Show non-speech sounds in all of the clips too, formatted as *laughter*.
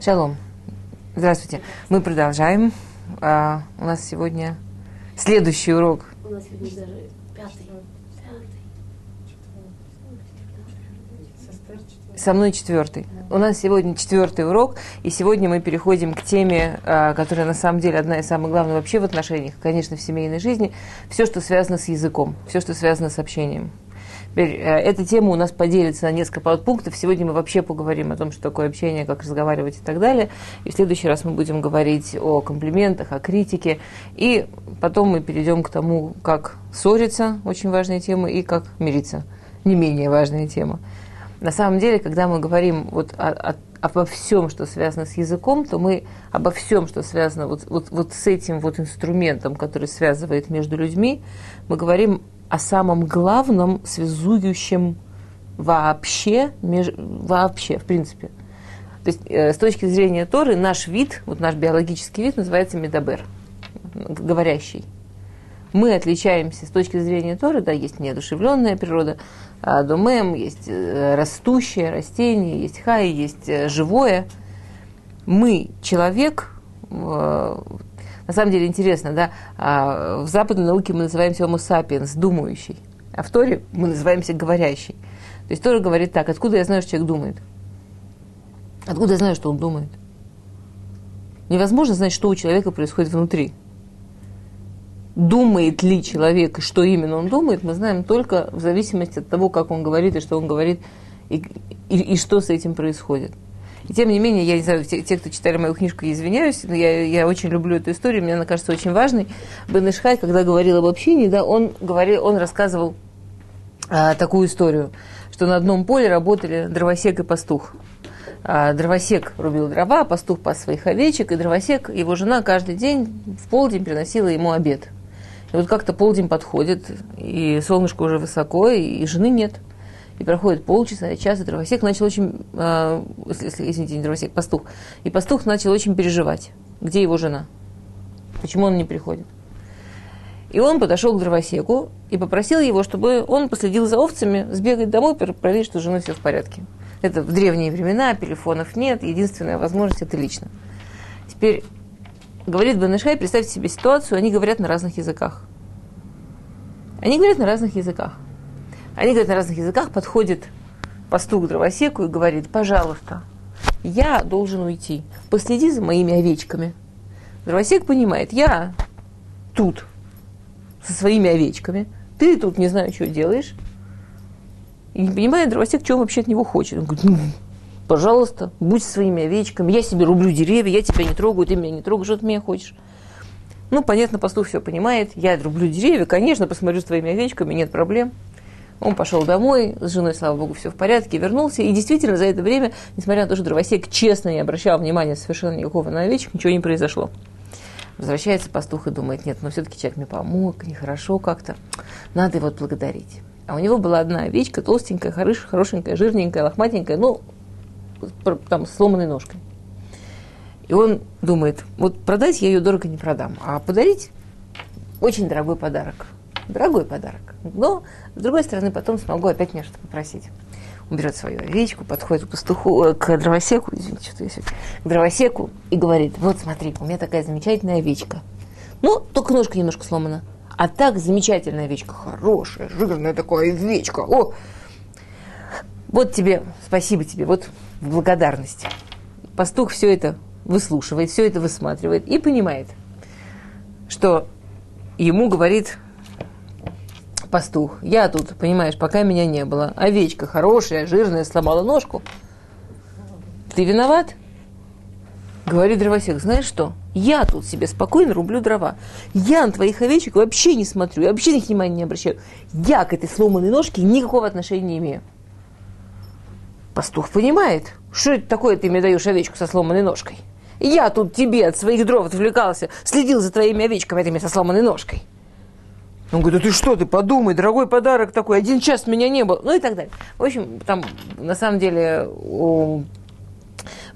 Шалом. Здравствуйте. Мы продолжаем. А, у нас сегодня следующий урок. У нас сегодня даже пятый. Со мной четвертый. У нас сегодня четвертый урок, и сегодня мы переходим к теме, а, которая на самом деле одна из самых главных вообще в отношениях, конечно, в семейной жизни. Все, что связано с языком, все, что связано с общением. Теперь, э, эта тема у нас поделится на несколько подпунктов. Сегодня мы вообще поговорим о том, что такое общение, как разговаривать и так далее. И в следующий раз мы будем говорить о комплиментах, о критике. И потом мы перейдем к тому, как ссориться, очень важная тема, и как мириться, не менее важная тема. На самом деле, когда мы говорим вот о, о, обо всем, что связано с языком, то мы обо всем, что связано вот, вот, вот с этим вот инструментом, который связывает между людьми, мы говорим о самом главном связующем вообще, меж, вообще, в принципе. То есть э, с точки зрения Торы наш вид, вот наш биологический вид называется медабер, говорящий. Мы отличаемся с точки зрения Торы, да, есть неодушевленная природа, а домем, есть э, растущее растение, есть хай, есть э, живое. Мы, человек, э, на самом деле интересно, да, а, в западной науке мы называемся homo sapiens, думающий, а в Торе мы называемся говорящий. То есть Тора говорит так, откуда я знаю, что человек думает? Откуда я знаю, что он думает? Невозможно знать, что у человека происходит внутри. Думает ли человек, что именно он думает, мы знаем только в зависимости от того, как он говорит и что он говорит, и, и, и что с этим происходит. И тем не менее, я не знаю, те, те кто читали мою книжку, я извиняюсь, но я, я очень люблю эту историю, мне она кажется очень важной. Бен Ишхай, когда говорил об общении, да, он, говорил, он рассказывал а, такую историю, что на одном поле работали дровосек и пастух. А, дровосек рубил дрова, пастух пас своих овечек, и дровосек, его жена каждый день в полдень приносила ему обед. И вот как-то полдень подходит, и солнышко уже высоко, и жены нет – и проходит полчаса, час, и дровосек начал очень, э, извините, не дровосек, пастух, и пастух начал очень переживать, где его жена, почему он не приходит. И он подошел к дровосеку и попросил его, чтобы он последил за овцами, сбегать домой, проверить, что с женой все в порядке. Это в древние времена, телефонов нет, единственная возможность – это лично. Теперь, говорит Бенешай, представьте себе ситуацию, они говорят на разных языках. Они говорят на разных языках. Они говорят на разных языках, подходит пастух к дровосеку и говорит, пожалуйста, я должен уйти, последи за моими овечками. Дровосек понимает, я тут со своими овечками, ты тут не знаю, что делаешь. И не понимает дровосек, что он вообще от него хочет. Он говорит, ну, пожалуйста, будь своими овечками, я себе рублю деревья, я тебя не трогаю, ты меня не трогаешь, что ты меня хочешь. Ну, понятно, пастух все понимает, я рублю деревья, конечно, посмотрю с твоими овечками, нет проблем. Он пошел домой, с женой, слава богу, все в порядке, вернулся. И действительно, за это время, несмотря на то, что дровосек честно не обращал внимания совершенно никакого на овечек, ничего не произошло. Возвращается пастух и думает, нет, ну все-таки человек мне помог, нехорошо как-то, надо его отблагодарить. А у него была одна овечка, толстенькая, хорош, хорошенькая, жирненькая, лохматенькая, ну, там, с сломанной ножкой. И он думает, вот продать я ее дорого не продам, а подарить очень дорогой подарок – дорогой подарок. Но, с другой стороны, потом смогу опять мне что-то попросить. Он берет свою овечку, подходит к пастуху, э, к дровосеку, извините, что я сегодня, к дровосеку и говорит, вот смотри, у меня такая замечательная овечка. Ну, только ножка немножко сломана. А так замечательная овечка, хорошая, жирная такая овечка. О, вот тебе, спасибо тебе, вот в благодарность. Пастух все это выслушивает, все это высматривает и понимает, что ему говорит пастух. Я тут, понимаешь, пока меня не было. Овечка хорошая, жирная, сломала ножку. Ты виноват? Говорит дровосек, знаешь что? Я тут себе спокойно рублю дрова. Я на твоих овечек вообще не смотрю, я вообще на них внимания не обращаю. Я к этой сломанной ножке никакого отношения не имею. Пастух понимает, что это такое ты мне даешь овечку со сломанной ножкой. Я тут тебе от своих дров отвлекался, следил за твоими овечками этими со сломанной ножкой. Он говорит, да ты что, ты подумай, дорогой подарок такой, один час меня не было, ну и так далее. В общем, там на самом деле у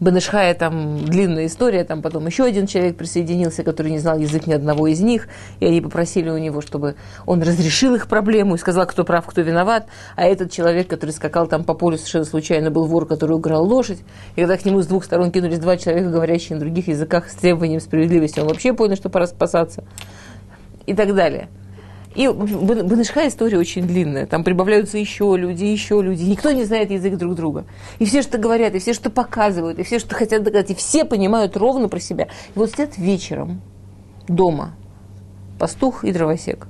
Бенешхая там длинная история, там потом еще один человек присоединился, который не знал язык ни одного из них, и они попросили у него, чтобы он разрешил их проблему и сказал, кто прав, кто виноват. А этот человек, который скакал там по полю совершенно случайно, был вор, который украл лошадь. И когда к нему с двух сторон кинулись два человека, говорящие на других языках с требованием справедливости, он вообще понял, что пора спасаться. И так далее. И Банышха история очень длинная. Там прибавляются еще люди, еще люди. Никто не знает язык друг друга. И все, что говорят, и все, что показывают, и все, что хотят доказать, и все понимают ровно про себя. И вот сидят вечером дома пастух и дровосек.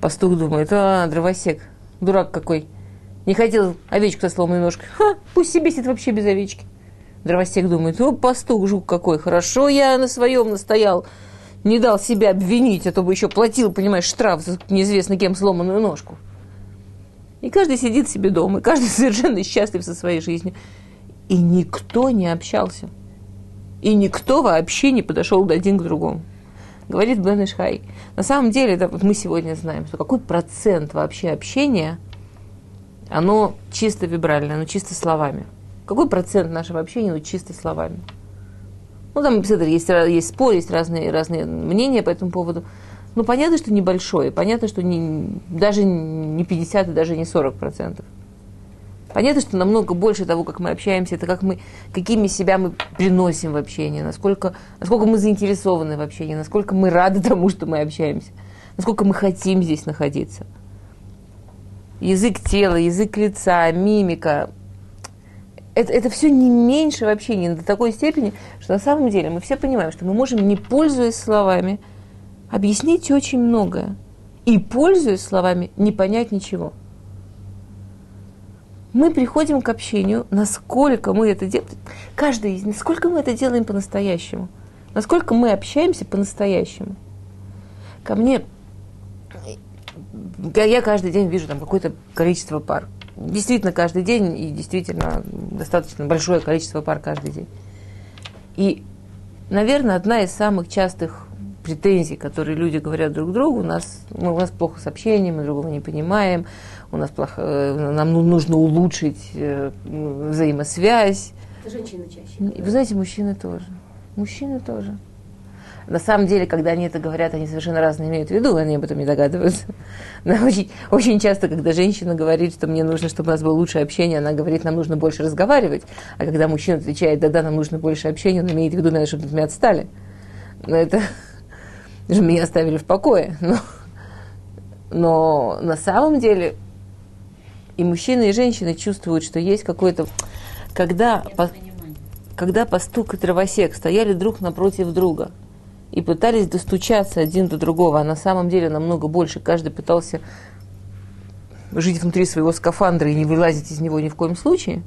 Пастух думает, а, дровосек, дурак какой. Не хотел овечку со сломанной ножкой. Ха, пусть себе сидит вообще без овечки. Дровосек думает, о, пастух, жук какой, хорошо я на своем настоял не дал себя обвинить, а то бы еще платил, понимаешь, штраф за неизвестно кем сломанную ножку. И каждый сидит себе дома, и каждый *laughs* совершенно счастлив со своей жизнью. И никто не общался. И никто вообще не подошел один к другому. Говорит Бен Ишхай. На самом деле, да, вот мы сегодня знаем, что какой процент вообще общения, оно чисто вибральное, оно чисто словами. Какой процент нашего общения, ну, чисто словами? Ну, там есть, есть спор, есть разные, разные мнения по этому поводу. Ну, понятно, что небольшое. Понятно, что не, даже не 50 и даже не 40 процентов. Понятно, что намного больше того, как мы общаемся, это как мы, какими себя мы приносим в общение, насколько, насколько мы заинтересованы в общении, насколько мы рады *laughs* тому, что мы общаемся, насколько мы хотим здесь находиться. Язык тела, язык лица, мимика, это, это все не меньше вообще, не до такой степени, что на самом деле мы все понимаем, что мы можем, не пользуясь словами, объяснить очень многое. И, пользуясь словами, не понять ничего. Мы приходим к общению, насколько мы это делаем, каждый из насколько мы это делаем по-настоящему, насколько мы общаемся по-настоящему. Ко мне, я каждый день вижу там какое-то количество пар действительно каждый день и действительно достаточно большое количество пар каждый день. И, наверное, одна из самых частых претензий, которые люди говорят друг другу, у нас, ну, у нас плохо с общением, мы другого не понимаем, у нас плохо, э, нам ну, нужно улучшить э, взаимосвязь. Это женщины чаще. Вы знаете, мужчины тоже. Мужчины тоже. На самом деле, когда они это говорят, они совершенно разные имеют в виду, они об этом не догадываются. *laughs* Но очень, очень часто, когда женщина говорит, что мне нужно, чтобы у нас было лучшее общение, она говорит, нам нужно больше разговаривать. А когда мужчина отвечает, да-да, нам нужно больше общения, он имеет в виду, наверное, чтобы от меня отстали. Но это... *laughs* же меня оставили в покое. *laughs* Но, но на самом деле и мужчины, и женщины чувствуют, что есть какой-то... Когда, по, когда пастук и дровосек стояли друг напротив друга – и пытались достучаться один до другого, а на самом деле намного больше. Каждый пытался жить внутри своего скафандра и не вылазить из него ни в коем случае.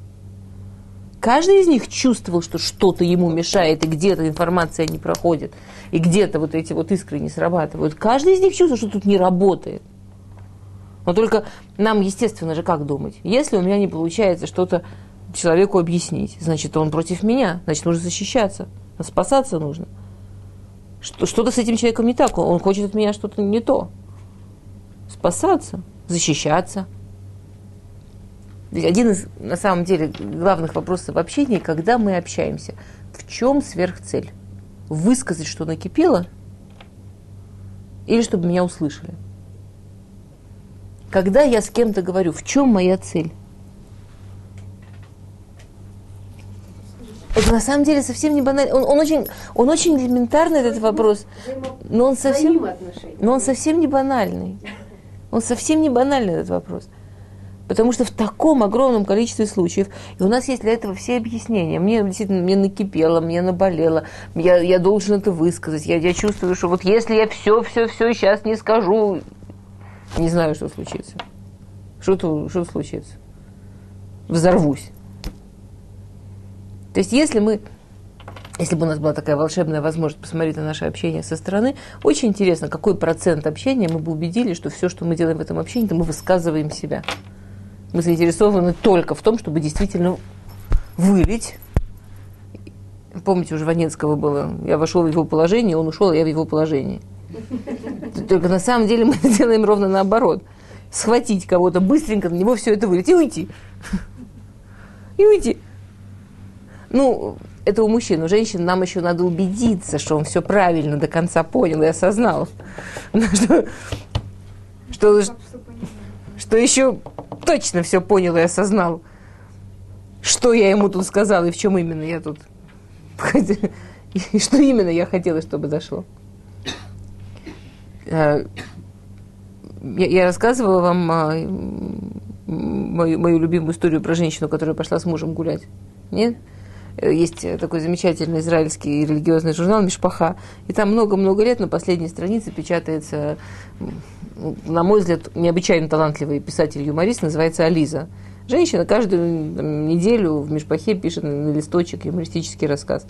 Каждый из них чувствовал, что что-то ему мешает, и где-то информация не проходит, и где-то вот эти вот искры не срабатывают. Каждый из них чувствовал, что тут не работает. Но только нам, естественно же, как думать? Если у меня не получается что-то человеку объяснить, значит, он против меня, значит, нужно защищаться, спасаться нужно – что-то с этим человеком не так, он хочет от меня что-то не то. Спасаться, защищаться. Один из, на самом деле, главных вопросов в общении, когда мы общаемся, в чем сверхцель? Высказать, что накипело, или чтобы меня услышали? Когда я с кем-то говорю, в чем моя цель? Это на самом деле совсем не банально. Он, он, очень, он очень элементарный, этот вопрос, но он совсем, но он совсем не банальный. Он совсем не банальный, этот вопрос. Потому что в таком огромном количестве случаев, и у нас есть для этого все объяснения. Мне действительно мне накипело, мне наболело, я, я должен это высказать. Я, я чувствую, что вот если я все, все, все сейчас не скажу, не знаю, что случится. Что-то что случится. Взорвусь. То есть если мы если бы у нас была такая волшебная возможность посмотреть на наше общение со стороны, очень интересно, какой процент общения мы бы убедили, что все, что мы делаем в этом общении, то мы высказываем себя. Мы заинтересованы только в том, чтобы действительно вылить. Помните, у Жванецкого было, я вошел в его положение, он ушел, а я в его положении. Только на самом деле мы делаем ровно наоборот. Схватить кого-то быстренько, на него все это вылить и уйти. И уйти. Ну, это у мужчин, у женщин нам еще надо убедиться, что он все правильно до конца понял и осознал. *laughs* Что, что, что еще точно все понял и осознал. Что я ему тут сказал и в чем именно я тут... *laughs* И что именно я хотела, чтобы зашло. Э, я, я рассказывала вам а, мою, мою любимую историю про женщину, которая пошла с мужем гулять. Нет? Э, есть такой замечательный израильский религиозный журнал «Мишпаха», и там много-много лет на последней странице печатается, на мой взгляд, необычайно талантливый писатель-юморист, называется Ализа. Женщина каждую неделю в Мишпахе пишет на листочек юмористический рассказ.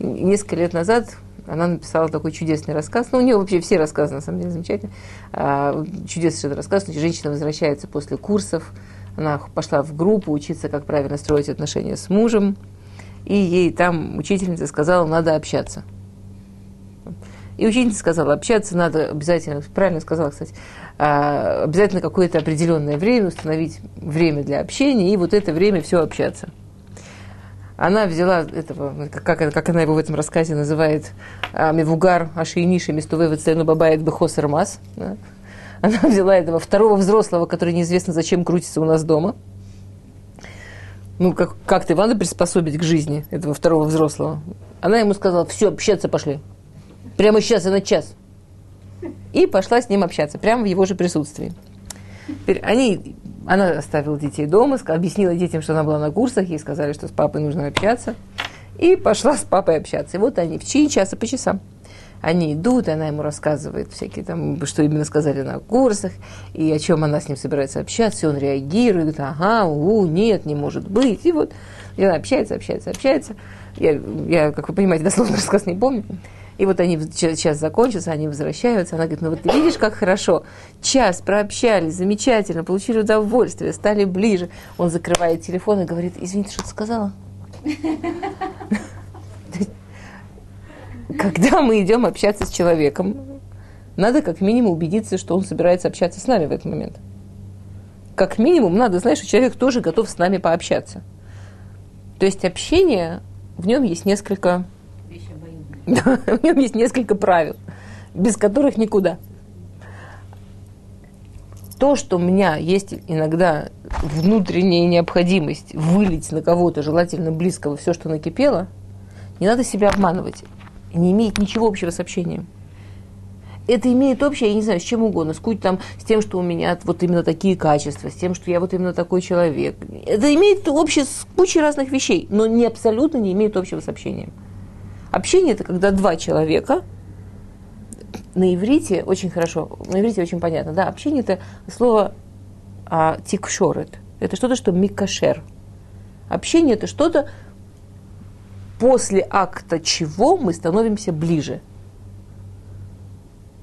И несколько лет назад она написала такой чудесный рассказ. Ну, у нее вообще все рассказы, на самом деле, замечательные. А, чудесный рассказ. Женщина возвращается после курсов. Она пошла в группу учиться, как правильно строить отношения с мужем и ей там учительница сказала, надо общаться. И учительница сказала, общаться надо обязательно, правильно сказала, кстати, а, обязательно какое-то определенное время, установить время для общения, и вот это время все общаться. Она взяла этого, как, как она его в этом рассказе называет, а, Мевугар Ашииниши Местуве Вецену Бабает Бехосер. Она взяла этого второго взрослого, который неизвестно зачем крутится у нас дома – ну, как, как ты надо приспособить к жизни этого второго взрослого. Она ему сказала, все, общаться пошли. Прямо сейчас и на час. И пошла с ним общаться, прямо в его же присутствии. Теперь они, она оставила детей дома, объяснила детям, что она была на курсах, ей сказали, что с папой нужно общаться. И пошла с папой общаться. И вот они в течение часа по часам они идут, и она ему рассказывает всякие там, что именно сказали на курсах, и о чем она с ним собирается общаться, и он реагирует, ага, у, нет, не может быть, и вот, и она общается, общается, общается. Я, я, как вы понимаете, дословно *laughs* рассказ не помню. И вот они час закончился, они возвращаются. Она говорит, ну вот ты видишь, как хорошо. Час прообщались, замечательно, получили удовольствие, стали ближе. Он закрывает телефон и говорит, извините, что ты сказала? *laughs* когда мы идем общаться с человеком, надо как минимум убедиться, что он собирается общаться с нами в этот момент. Как минимум надо знать, что человек тоже готов с нами пообщаться. То есть общение, в нем есть несколько... *laughs* в нем есть несколько правил, без которых никуда. То, что у меня есть иногда внутренняя необходимость вылить на кого-то, желательно близкого, все, что накипело, не надо себя обманывать не имеет ничего общего с общением. Это имеет общее, я не знаю, с чем угодно, с, там, с тем, что у меня вот именно такие качества, с тем, что я вот именно такой человек. Это имеет общее с кучей разных вещей, но не абсолютно не имеет общего с общением. Общение – это когда два человека, на иврите очень хорошо, на иврите очень понятно, да, общение – это слово а, тикшорет, это что-то, что микашер. Общение – это что-то, после акта чего мы становимся ближе.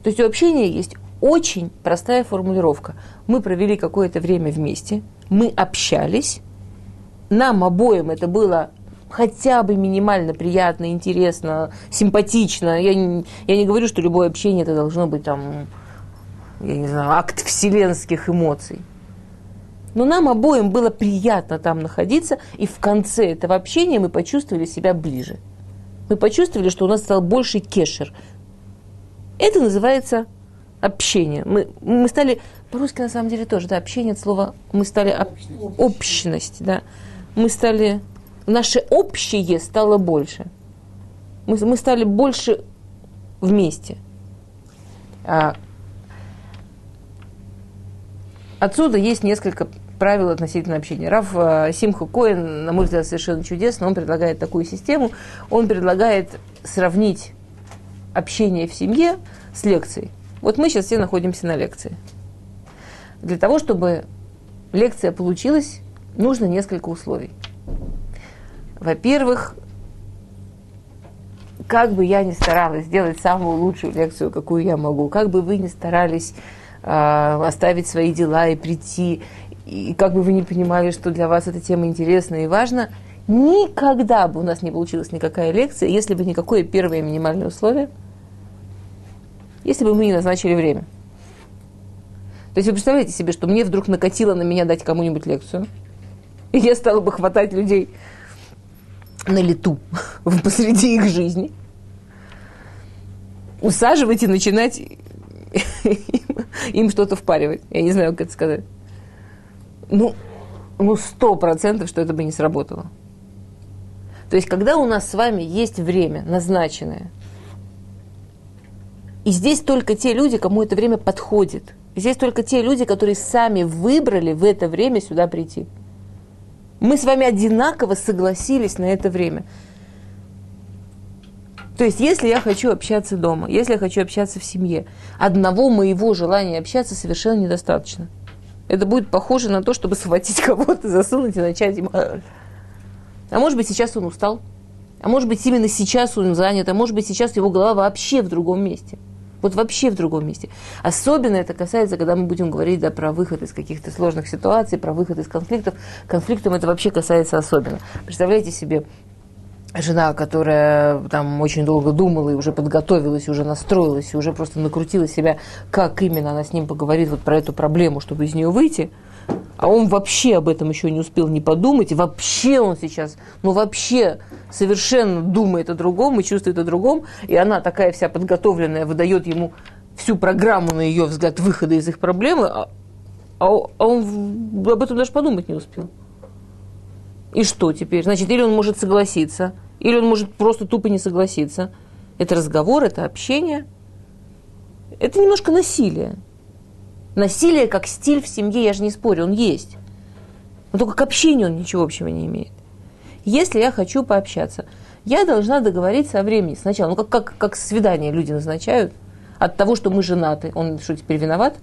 То есть у общения есть очень простая формулировка. Мы провели какое-то время вместе, мы общались, нам обоим это было хотя бы минимально приятно, интересно, симпатично. Я не, я не говорю, что любое общение это должно быть там, я не знаю, акт вселенских эмоций. Но нам обоим было приятно там находиться, и в конце этого общения мы почувствовали себя ближе. Мы почувствовали, что у нас стал больше кешер. Это называется общение. Мы, мы стали, по-русски на самом деле тоже, да, общение от слова, мы стали об, общность, да. Мы стали, наше общее стало больше. Мы, мы стали больше вместе. А, отсюда есть несколько правил относительно общения. Раф э, Симха Коэн, на мой взгляд, совершенно чудесно. Он предлагает такую систему. Он предлагает сравнить общение в семье с лекцией. Вот мы сейчас все находимся на лекции. Для того, чтобы лекция получилась, нужно несколько условий. Во-первых, как бы я ни старалась сделать самую лучшую лекцию, какую я могу, как бы вы ни старались оставить свои дела и прийти, и как бы вы не понимали, что для вас эта тема интересна и важна, никогда бы у нас не получилась никакая лекция, если бы никакое первое минимальное условие, если бы мы не назначили время. То есть вы представляете себе, что мне вдруг накатило на меня дать кому-нибудь лекцию, и я стала бы хватать людей на лету *laughs* посреди их жизни, усаживать и начинать им что-то впаривать. Я не знаю, как это сказать. Ну, ну, сто процентов, что это бы не сработало. То есть, когда у нас с вами есть время назначенное, и здесь только те люди, кому это время подходит. Здесь только те люди, которые сами выбрали в это время сюда прийти. Мы с вами одинаково согласились на это время. То есть, если я хочу общаться дома, если я хочу общаться в семье, одного моего желания общаться совершенно недостаточно. Это будет похоже на то, чтобы схватить *laughs* кого-то, засунуть и начать ему... А может быть, сейчас он устал. А может быть, именно сейчас он занят. А может быть, сейчас его голова вообще в другом месте. Вот вообще в другом месте. Особенно это касается, когда мы будем говорить да, про выход из каких-то сложных ситуаций, про выход из конфликтов. Конфликтам это вообще касается особенно. Представляете себе, жена, которая там очень долго думала и уже подготовилась, и уже настроилась, и уже просто накрутила себя, как именно она с ним поговорит вот про эту проблему, чтобы из нее выйти, а он вообще об этом еще не успел не подумать, и вообще он сейчас, ну вообще совершенно думает о другом и чувствует о другом, и она такая вся подготовленная выдает ему всю программу, на ее взгляд, выхода из их проблемы, а, а, а он об этом даже подумать не успел. И что теперь? Значит, или он может согласиться, или он может просто тупо не согласиться. Это разговор, это общение. Это немножко насилие. Насилие как стиль в семье, я же не спорю, он есть. Но только к общению он ничего общего не имеет. Если я хочу пообщаться, я должна договориться о времени сначала. Ну, как, как, как свидание люди назначают. От того, что мы женаты, он что, теперь виноват?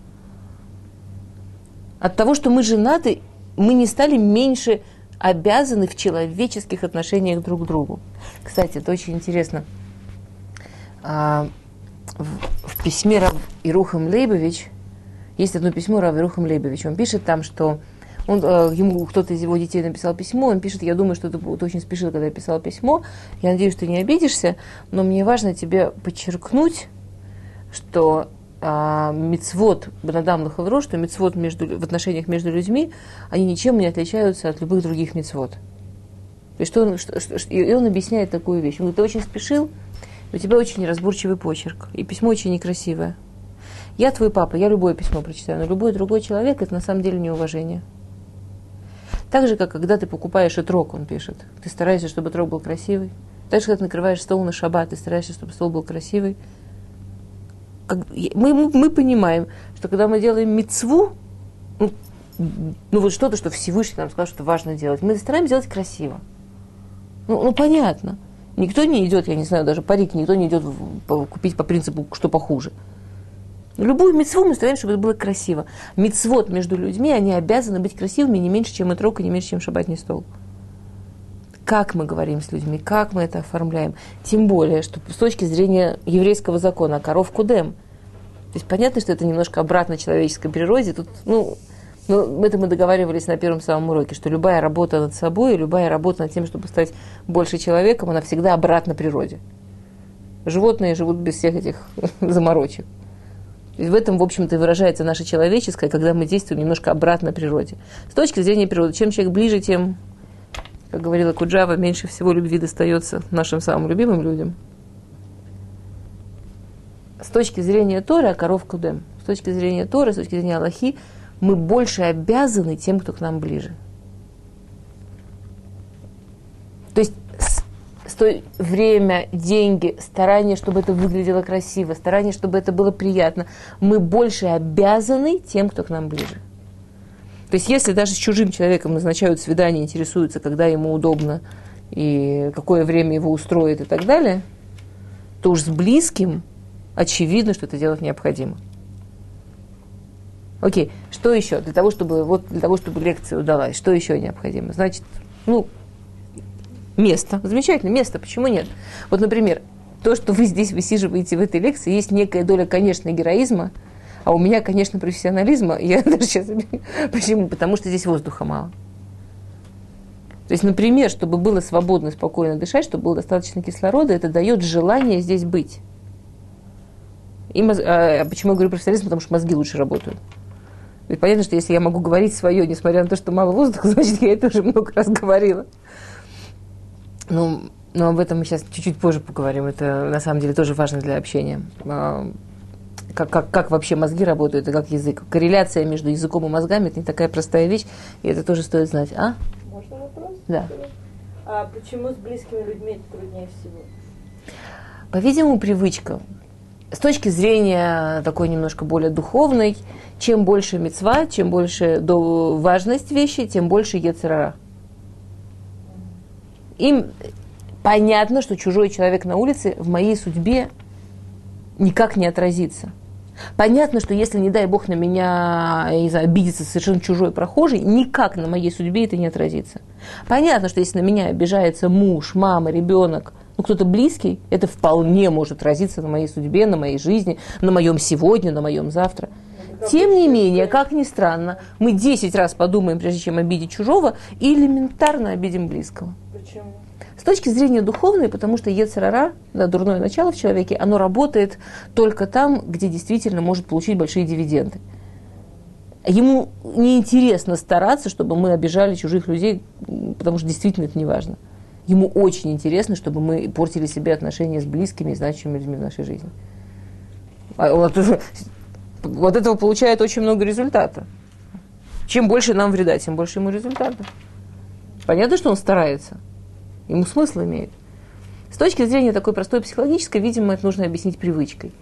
От того, что мы женаты, мы не стали меньше обязаны в человеческих отношениях друг к другу. Кстати, это очень интересно. А, в письме Рав Ирухам Лейбович, есть одно письмо Рав Ирухам Лейбович, он пишет там, что он, э, ему кто-то из его детей написал письмо, он пишет, я думаю, что ты, ты очень спешил, когда я писал письмо, я надеюсь, что ты не обидишься, но мне важно тебе подчеркнуть, что а, мицвод Бенадам Лахавро, что мицвод между, в отношениях между людьми, они ничем не отличаются от любых других мицвод. И, что он, что, что, и он объясняет такую вещь. Он говорит, ты очень спешил, у тебя очень неразборчивый почерк, и письмо очень некрасивое. Я твой папа, я любое письмо прочитаю, но любой другой человек – это на самом деле неуважение. Так же, как когда ты покупаешь итрок, он пишет. Ты стараешься, чтобы итрок был красивый. Так же, как ты накрываешь стол на шаббат, ты стараешься, чтобы стол был красивый как, мы, мы понимаем, что когда мы делаем мецву, ну, ну вот что-то, что Всевышний нам сказал, что важно делать, мы стараемся делать красиво. Ну, ну понятно. Никто не идет, я не знаю, даже парик, никто не идет купить по принципу, что похуже. Любую мецву мы стараемся, чтобы это было красиво. Мецвод между людьми, они обязаны быть красивыми не меньше, чем и не меньше, чем шабатный стол как мы говорим с людьми, как мы это оформляем. Тем более, что с точки зрения еврейского закона, коров кудем. То есть понятно, что это немножко обратно человеческой природе. Тут, ну, ну, это мы договаривались на первом самом уроке, что любая работа над собой, любая работа над тем, чтобы стать больше человеком, она всегда обратна природе. Животные живут без всех этих *laughs* заморочек. И в этом, в общем-то, и выражается наше человеческое, когда мы действуем немножко обратно природе. С точки зрения природы, чем человек ближе, тем как говорила Куджава, меньше всего любви достается нашим самым любимым людям. С точки зрения Торы, а коров кудем, с точки зрения Торы, с точки зрения Аллахи, мы больше обязаны тем, кто к нам ближе. То есть сто... время, деньги, старание, чтобы это выглядело красиво, старание, чтобы это было приятно. Мы больше обязаны тем, кто к нам ближе. То есть если даже с чужим человеком назначают свидание, интересуются, когда ему удобно и какое время его устроит и так далее, то уж с близким очевидно, что это делать необходимо. Окей, что еще? Для того, чтобы, вот для того, чтобы лекция удалась, что еще необходимо? Значит, ну, место. Замечательно, место, почему нет? Вот, например, то, что вы здесь высиживаете в этой лекции, есть некая доля, конечно, героизма – а у меня, конечно, профессионализма. *laughs* Я даже сейчас... Почему? Потому что здесь воздуха мало. То есть, например, чтобы было свободно, спокойно дышать, чтобы было достаточно кислорода, это дает желание здесь быть. И моз... а почему я говорю профессионализм? Потому что мозги лучше работают. Ведь понятно, что если я могу говорить свое, несмотря на то, что мало воздуха, *laughs* значит, я это уже много раз говорила. Ну, но об этом мы сейчас чуть-чуть позже поговорим. Это на самом деле тоже важно для общения. Как, как, как вообще мозги работают и как язык. Корреляция между языком и мозгами – это не такая простая вещь, и это тоже стоит знать. А? Можно вопрос? Да. А почему с близкими людьми это труднее всего? По-видимому, привычка. С точки зрения такой немножко более духовной, чем больше мецва, чем больше важность вещи, тем больше ецерара. Им понятно, что чужой человек на улице в моей судьбе никак не отразится. Понятно, что если, не дай бог, на меня, не знаю, обидится совершенно чужой прохожий, никак на моей судьбе это не отразится. Понятно, что если на меня обижается муж, мама, ребенок, ну, кто-то близкий, это вполне может отразиться на моей судьбе, на моей жизни, на моем сегодня, на моем завтра. Тем не менее, как ни странно, мы 10 раз подумаем, прежде чем обидеть чужого, и элементарно обидим близкого. Почему? С точки зрения духовной, потому что Ецерара, да, дурное начало в человеке, оно работает только там, где действительно может получить большие дивиденды. Ему неинтересно стараться, чтобы мы обижали чужих людей, потому что действительно это не важно. Ему очень интересно, чтобы мы портили себе отношения с близкими и значимыми людьми в нашей жизни. А вот, *laughs* вот этого получает очень много результата. Чем больше нам вреда, тем больше ему результата. Понятно, что он старается ему смысл имеет. С точки зрения такой простой психологической, видимо, это нужно объяснить привычкой.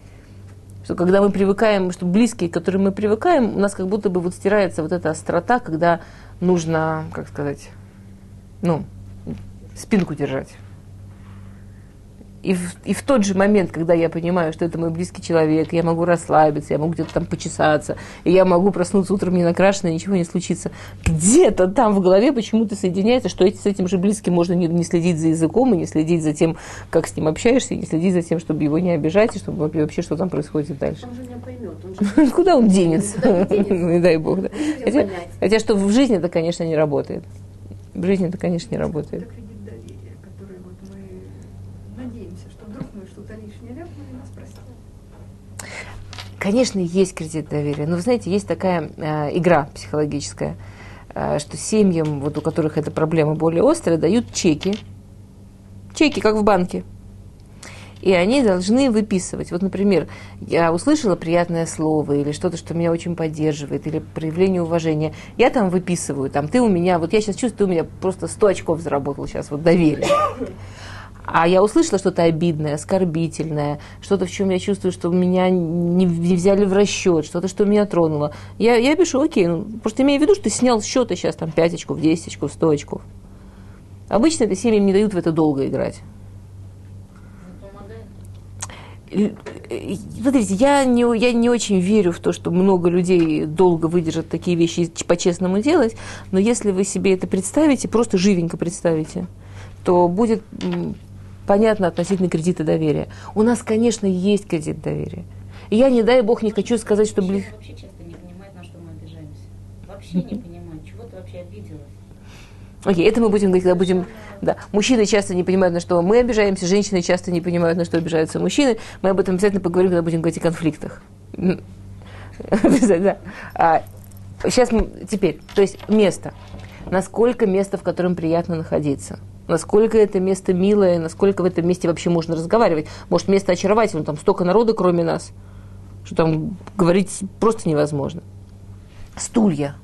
Что когда мы привыкаем, что близкие, к которым мы привыкаем, у нас как будто бы вот стирается вот эта острота, когда нужно, как сказать, ну, спинку держать. И в, и в тот же момент, когда я понимаю, что это мой близкий человек, я могу расслабиться, я могу где-то там почесаться, и я могу проснуться утром не накрашенной, ничего не случится, где-то там в голове почему-то соединяется, что с этим же близким можно не, не следить за языком, и не следить за тем, как с ним общаешься, и не следить за тем, чтобы его не обижать, и чтобы вообще, что там происходит дальше. Он же не поймет. Он же... *laughs* Куда он денется? Ну, *laughs* не дай бог. Да. Хотя, хотя что в жизни это, конечно, не работает. В жизни это, конечно, не работает. Это кредит доверия, который вот мы надеемся, что вдруг мы что-то лишнее ляпнули, нас простят. Конечно, есть кредит доверия, но вы знаете, есть такая э, игра психологическая, э, что семьям, вот у которых эта проблема более острая, дают чеки, чеки, как в банке, и они должны выписывать. Вот, например, я услышала приятное слово или что-то, что меня очень поддерживает, или проявление уважения. Я там выписываю, там, ты у меня, вот я сейчас чувствую, ты у меня просто 100 очков заработал сейчас, вот доверие. А я услышала что-то обидное, оскорбительное, что-то, в чем я чувствую, что меня не, взяли в расчет, что-то, что меня тронуло. Я, я пишу, окей, ну, просто имею в виду, что ты снял с счета сейчас там 5 очков, 10 очков, 100 очков. Обычно это семьям не дают в это долго играть. Смотрите, я не, я не очень верю в то, что много людей долго выдержат такие вещи по-честному делать, но если вы себе это представите, просто живенько представите, то будет понятно относительно кредита доверия. У нас, конечно, есть кредит доверия. И я, не дай бог, не хочу сказать, что... Близ- вообще часто не понимают, на что мы обижаемся. Вообще не понимают, чего ты вообще обиделась. Окей, это мы будем говорить, когда будем... Да, мужчины часто не понимают, на что мы обижаемся, женщины часто не понимают, на что обижаются мужчины. Мы об этом обязательно поговорим, когда будем говорить о конфликтах. *laughs* Да. А, Сейчас мы... Теперь, то есть место. Насколько место, в котором приятно находиться. Насколько это место милое, насколько в этом месте вообще можно разговаривать. Может, место очаровательное, там столько народа, кроме нас, что там говорить просто невозможно. Стулья.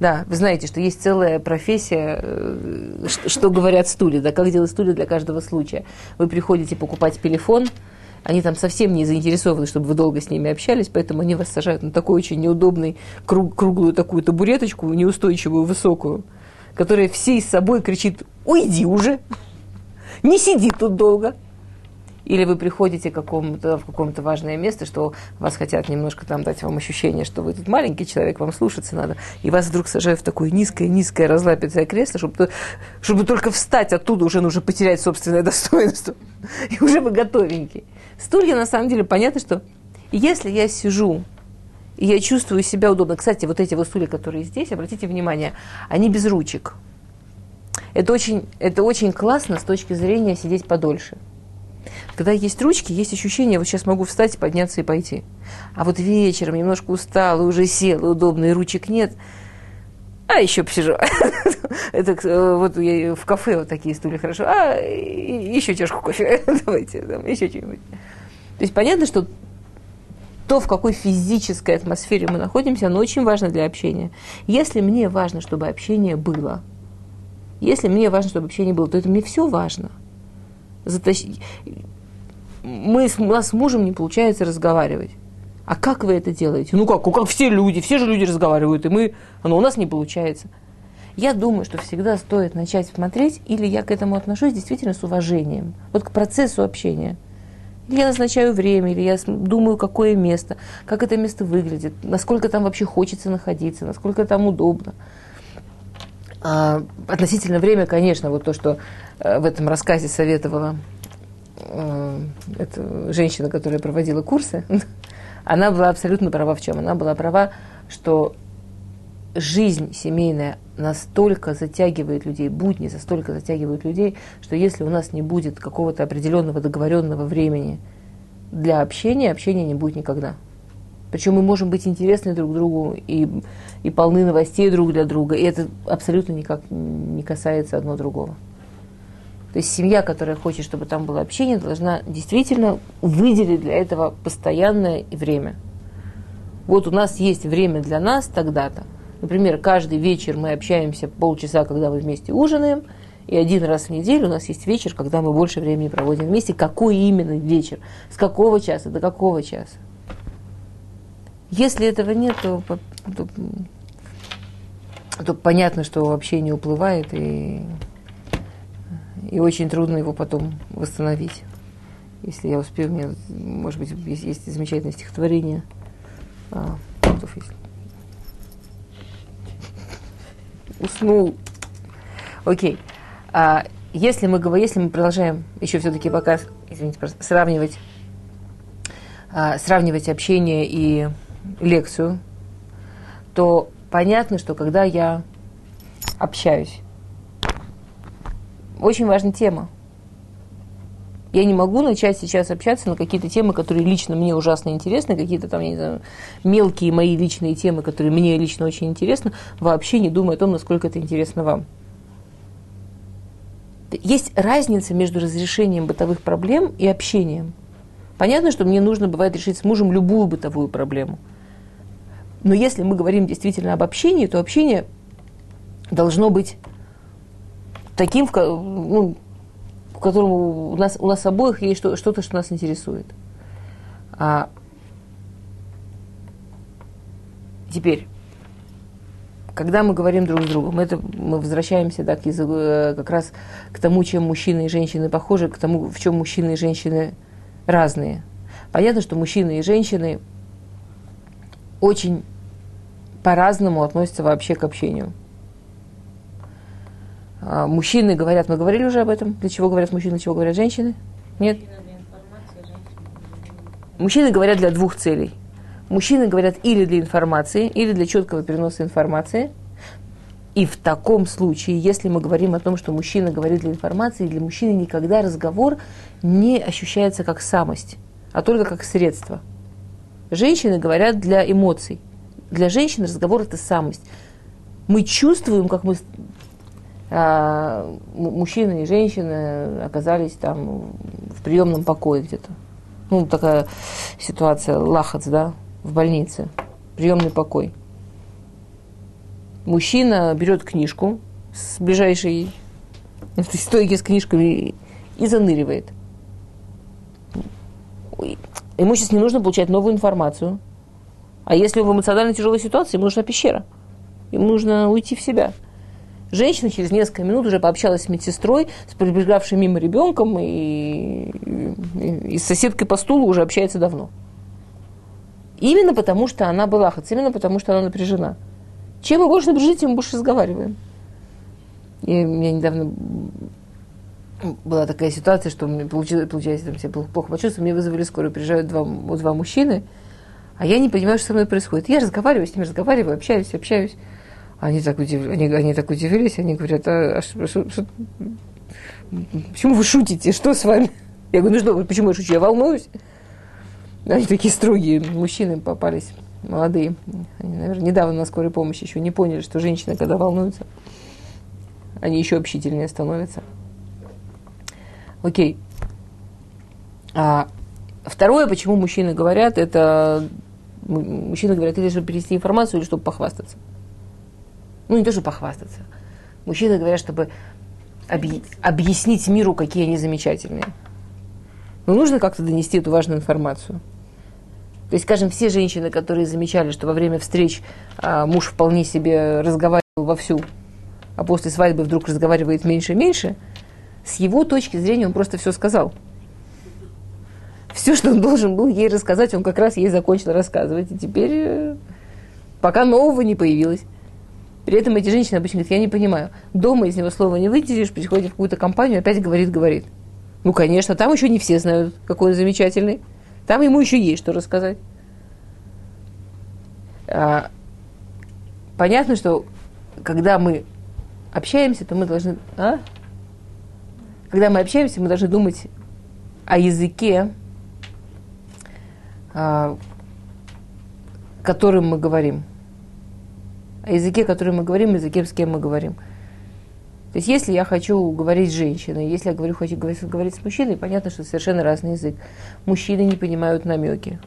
Да, вы знаете, что есть целая профессия, э, что говорят стулья, да, как делать стулья для каждого случая. Вы приходите покупать телефон, они там совсем не заинтересованы, чтобы вы долго с ними общались, поэтому они вас сажают на такой очень неудобный, круг- круглую такую табуреточку, неустойчивую, высокую, которая всей собой кричит «Уйди уже! Не сиди тут долго!» Или вы приходите к какому-то, в какое-то важное место, что вас хотят немножко там дать вам ощущение, что вы тут маленький человек, вам слушаться надо, и вас вдруг сажают в такое низкое-низкое разлапистое кресло, чтобы, то- чтобы только встать оттуда уже нужно потерять собственное достоинство. *laughs* И уже вы готовенький. Стулья, на самом деле, понятно, что если я сижу и я чувствую себя удобно. Кстати, вот эти вот стулья, которые здесь, обратите внимание, они без ручек. Это очень, это очень классно с точки зрения сидеть подольше. Когда есть ручки, есть ощущение, вот сейчас могу встать, подняться и пойти. А вот вечером немножко устал, и уже сел, и удобно, и ручек нет. А, еще посижу. *laughs* Это э, вот я в кафе вот такие стулья хорошо. А еще чашку кофе. *laughs* Давайте, еще что-нибудь. То есть понятно, что то, в какой физической атмосфере мы находимся, оно очень важно для общения. Если мне важно, чтобы общение было, если мне важно, чтобы общение было, то это мне все важно. Затащ- Мы, с- у нас с мужем не получается разговаривать. А как вы это делаете? Ну как? Как все люди, все же люди разговаривают, и мы, но у нас не получается. Я думаю, что всегда стоит начать смотреть, или я к этому отношусь действительно с уважением, вот к процессу общения. Я назначаю время, или я думаю, какое место, как это место выглядит, насколько там вообще хочется находиться, насколько там удобно. А, относительно время, конечно, вот то, что э, в этом рассказе советовала э, эта женщина, которая проводила курсы, *laughs* она была абсолютно права в чем? Она была права, что жизнь семейная настолько затягивает людей, будни настолько затягивают людей, что если у нас не будет какого-то определенного договоренного времени для общения, общения не будет никогда. Причем мы можем быть интересны друг другу и, и полны новостей друг для друга, и это абсолютно никак не касается одно другого. То есть семья, которая хочет, чтобы там было общение, должна действительно выделить для этого постоянное время. Вот у нас есть время для нас тогда-то. Например, каждый вечер мы общаемся полчаса, когда мы вместе ужинаем, и один раз в неделю у нас есть вечер, когда мы больше времени проводим вместе. Какой именно вечер? С какого часа до какого часа? Если этого нет, то, то, то понятно, что общение уплывает, и, и очень трудно его потом восстановить. Если я успею, у меня, может быть, есть, есть замечательное стихотворение. А, есть. Уснул. Окей. А, если мы говорим, если мы продолжаем еще все-таки пока, извините, сравнивать, а, сравнивать общение и лекцию, то понятно, что когда я общаюсь, очень важная тема. Я не могу начать сейчас общаться на какие-то темы, которые лично мне ужасно интересны, какие-то там, я не знаю, мелкие мои личные темы, которые мне лично очень интересны, вообще не думая о том, насколько это интересно вам. Есть разница между разрешением бытовых проблем и общением. Понятно, что мне нужно бывает решить с мужем любую бытовую проблему. Но если мы говорим действительно об общении, то общение должно быть таким, ну, в котором у нас, у нас обоих есть что- что-то, что нас интересует. А теперь, когда мы говорим друг с другом, это мы возвращаемся да, к языку, э, как раз к тому, чем мужчины и женщины похожи, к тому, в чем мужчины и женщины разные. Понятно, что мужчины и женщины очень по-разному относятся вообще к общению. А, Мужчины говорят, мы говорили уже об этом, для чего говорят мужчины, для чего говорят женщины? Нет? Мужчины говорят для двух целей. Мужчины говорят или для информации, или для четкого переноса информации. И в таком случае, если мы говорим о том, что мужчина говорит для информации, для мужчины никогда разговор не ощущается как самость, а только как средство. Женщины говорят для эмоций. Для женщин разговор это самость. Мы чувствуем, как мы, а, м- мужчины и женщины оказались там в приемном покое где-то. Ну, такая ситуация, лахац, да, в больнице, приемный покой. Мужчина берет книжку с ближайшей стойки с книжками и заныривает. Ему сейчас не нужно получать новую информацию. А если он в эмоционально тяжелой ситуации, ему нужна пещера. Ему нужно уйти в себя. Женщина через несколько минут уже пообщалась с медсестрой, с прибегавшим мимо ребенком и, и- и с соседкой по стулу уже общается давно. Именно потому, что она была хац, именно потому, что она напряжена. Чем мы больше напряжены, тем мы больше разговариваем. И у меня недавно была такая ситуация, что мне получилось, получается, там себя плохо, почувствовала, мне вызвали скорую, приезжают два, два мужчины, а я не понимаю, что со мной происходит. Я разговариваю с ними, разговариваю, общаюсь, общаюсь. Они так, удив... они, они так удивились, они говорят, а, а что, что- что- почему вы шутите, что с вами? Я говорю, ну что, почему я шучу, я волнуюсь. Они такие строгие мужчины попались. молодые, они, наверное, недавно на скорой помощи еще не поняли, что женщины, когда волнуются, они еще общительнее становятся. Окей. А второе, почему мужчины говорят, это мужчины говорят, или чтобы перевести информацию, или чтобы похвастаться. Ну, не то, чтобы похвастаться. Мужчины говорят, чтобы объ... объяснить миру, какие они замечательные. Но нужно как-то донести эту важную информацию. То есть, скажем, все женщины, которые замечали, что во время встреч а, муж вполне себе разговаривал вовсю, а после свадьбы вдруг разговаривает меньше и меньше, с его точки зрения он просто все сказал. Все, что он должен был ей рассказать, он как раз ей закончил рассказывать. И теперь э, пока нового не появилось. При этом эти женщины обычно говорят, я не понимаю, дома из него слова не вытянешь, приходит в какую-то компанию, опять говорит, говорит. Ну, конечно, там еще не все знают, какой он замечательный. Там ему еще есть что рассказать. А, понятно, что когда мы общаемся, то мы должны... А? Когда мы общаемся, мы должны думать о языке, а, которым мы говорим. О языке, которым мы говорим, языке, с кем мы говорим. То есть, если я хочу говорить с женщиной, если я говорю, хочу говорить, говорить с мужчиной, понятно, что совершенно разный язык. Мужчины не понимают намеки.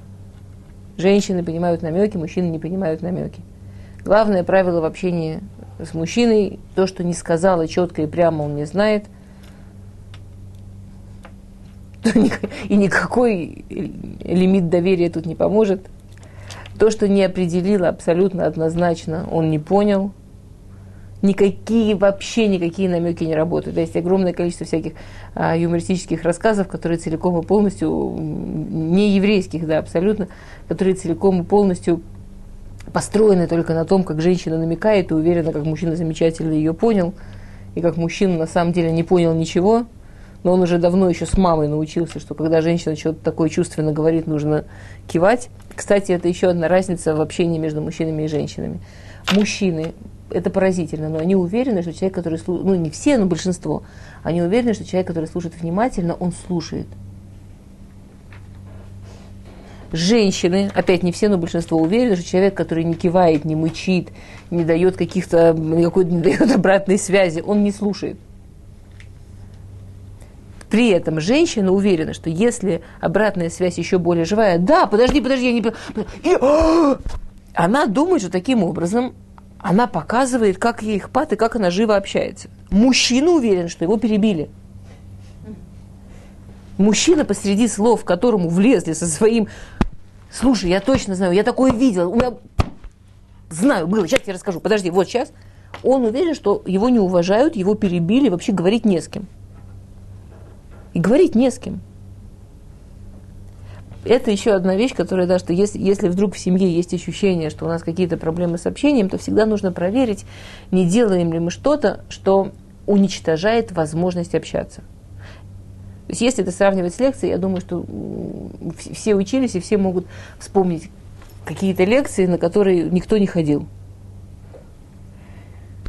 Женщины понимают намеки, мужчины не понимают намеки. Главное правило в общении с мужчиной, то, что не сказала четко и прямо, он не знает. *laughs* И никакой лимит доверия тут не поможет. То, что не определила абсолютно однозначно, он не понял – никакие, вообще никакие намеки не работают. Да, есть огромное количество всяких а, юмористических рассказов, которые целиком и полностью, не еврейских, да, абсолютно, которые целиком и полностью построены только на том, как женщина намекает и уверена, как мужчина замечательно ее понял, и как мужчина на самом деле не понял ничего, но он уже давно еще с мамой научился, что когда женщина что-то такое чувственно говорит, нужно кивать. Кстати, это еще одна разница в общении между мужчинами и женщинами. Мужчины это поразительно, но они уверены, что человек, который слушает, ну не все, но большинство, они уверены, что человек, который слушает внимательно, он слушает. Женщины, опять не все, но большинство уверены, что человек, который не кивает, не мычит, не дает каких-то, никакой, не дает *laughs* обратной связи, он не слушает. При этом женщина уверена, что если обратная связь еще более живая, да, подожди, подожди, я не... Она думает, что таким образом она показывает, как ей хпат и как она живо общается. Мужчина уверен, что его перебили. Мужчина посреди слов, которому влезли со своим «Слушай, я точно знаю, я такое видел, меня... знаю, было, сейчас я расскажу, подожди, вот сейчас». Он уверен, что его не уважают, его перебили, вообще говорить не с кем. И говорить не с кем это еще одна вещь, которая, да, что если, если вдруг в семье есть ощущение, что у нас какие-то проблемы с общением, то всегда нужно проверить, не делаем ли мы что-то, что уничтожает возможность общаться. То есть если это сравнивать с лекцией, я думаю, что все учились и все могут вспомнить какие-то лекции, на которые никто не ходил.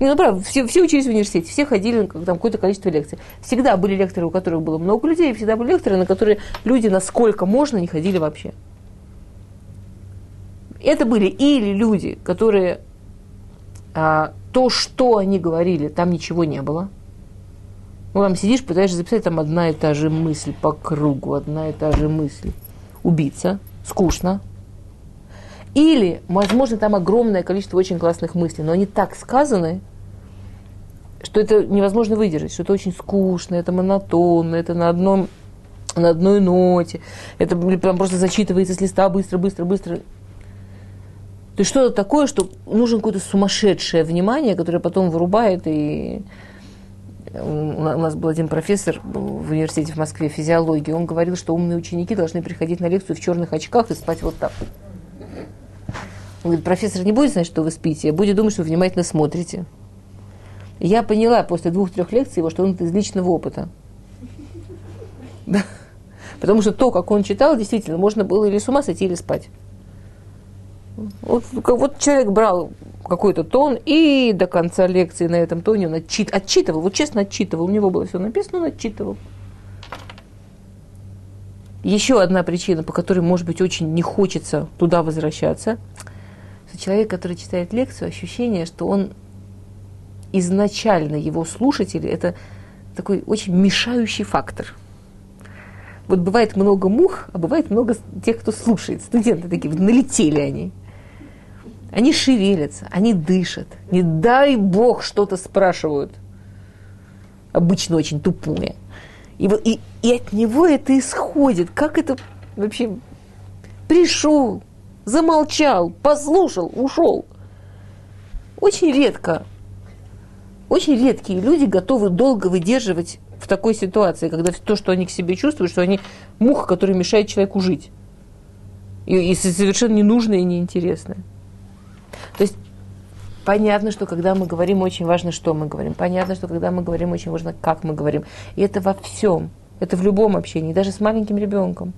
Не, ну правда, все, все учились в университете, все ходили на там, какое-то количество лекций. Всегда были лекторы, у которых было много людей, и всегда были лекторы, на которые люди насколько можно не ходили вообще. Это были или люди, которые а, то, что они говорили, там ничего не было. Ну, там сидишь, пытаешься записать, там одна и та же мысль по кругу, одна и та же мысль. Убийца, скучно, или, возможно, там огромное количество очень классных мыслей, но они так сказаны, что это невозможно выдержать, что это очень скучно, это монотонно, это на одном на одной ноте, это прям просто зачитывается с листа быстро, быстро, быстро. То есть что-то такое, что нужно какое-то сумасшедшее внимание, которое потом вырубает. И у нас был один профессор в университете в Москве физиологии, он говорил, что умные ученики должны приходить на лекцию в черных очках и спать вот так. Он говорит, профессор не будет знать, что вы спите, а будет думать, что вы внимательно смотрите. я поняла после двух-трех лекций его, что он из личного опыта. *laughs* Потому что то, как он читал, действительно, можно было или с ума сойти, или спать. Вот, вот человек брал какой-то тон и до конца лекции на этом тоне он отчит, отчитывал, вот честно отчитывал, у него было все написано, он отчитывал. Еще одна причина, по которой, может быть, очень не хочется туда возвращаться – что человек, который читает лекцию, ощущение, что он изначально его слушатели, это такой очень мешающий фактор. Вот бывает много мух, а бывает много тех, кто слушает. Студенты такие, вот налетели они. Они шевелятся, они дышат. Не дай бог что-то спрашивают. Обычно очень тупое. И, и, и от него это исходит. Как это вообще пришел, замолчал, послушал, ушел. Очень редко, очень редкие люди готовы долго выдерживать в такой ситуации, когда то, что они к себе чувствуют, что они муха, которая мешает человеку жить. И, и совершенно ненужное и неинтересное. То есть понятно, что когда мы говорим, очень важно, что мы говорим. Понятно, что когда мы говорим, очень важно, как мы говорим. И это во всем. Это в любом общении, даже с маленьким ребенком.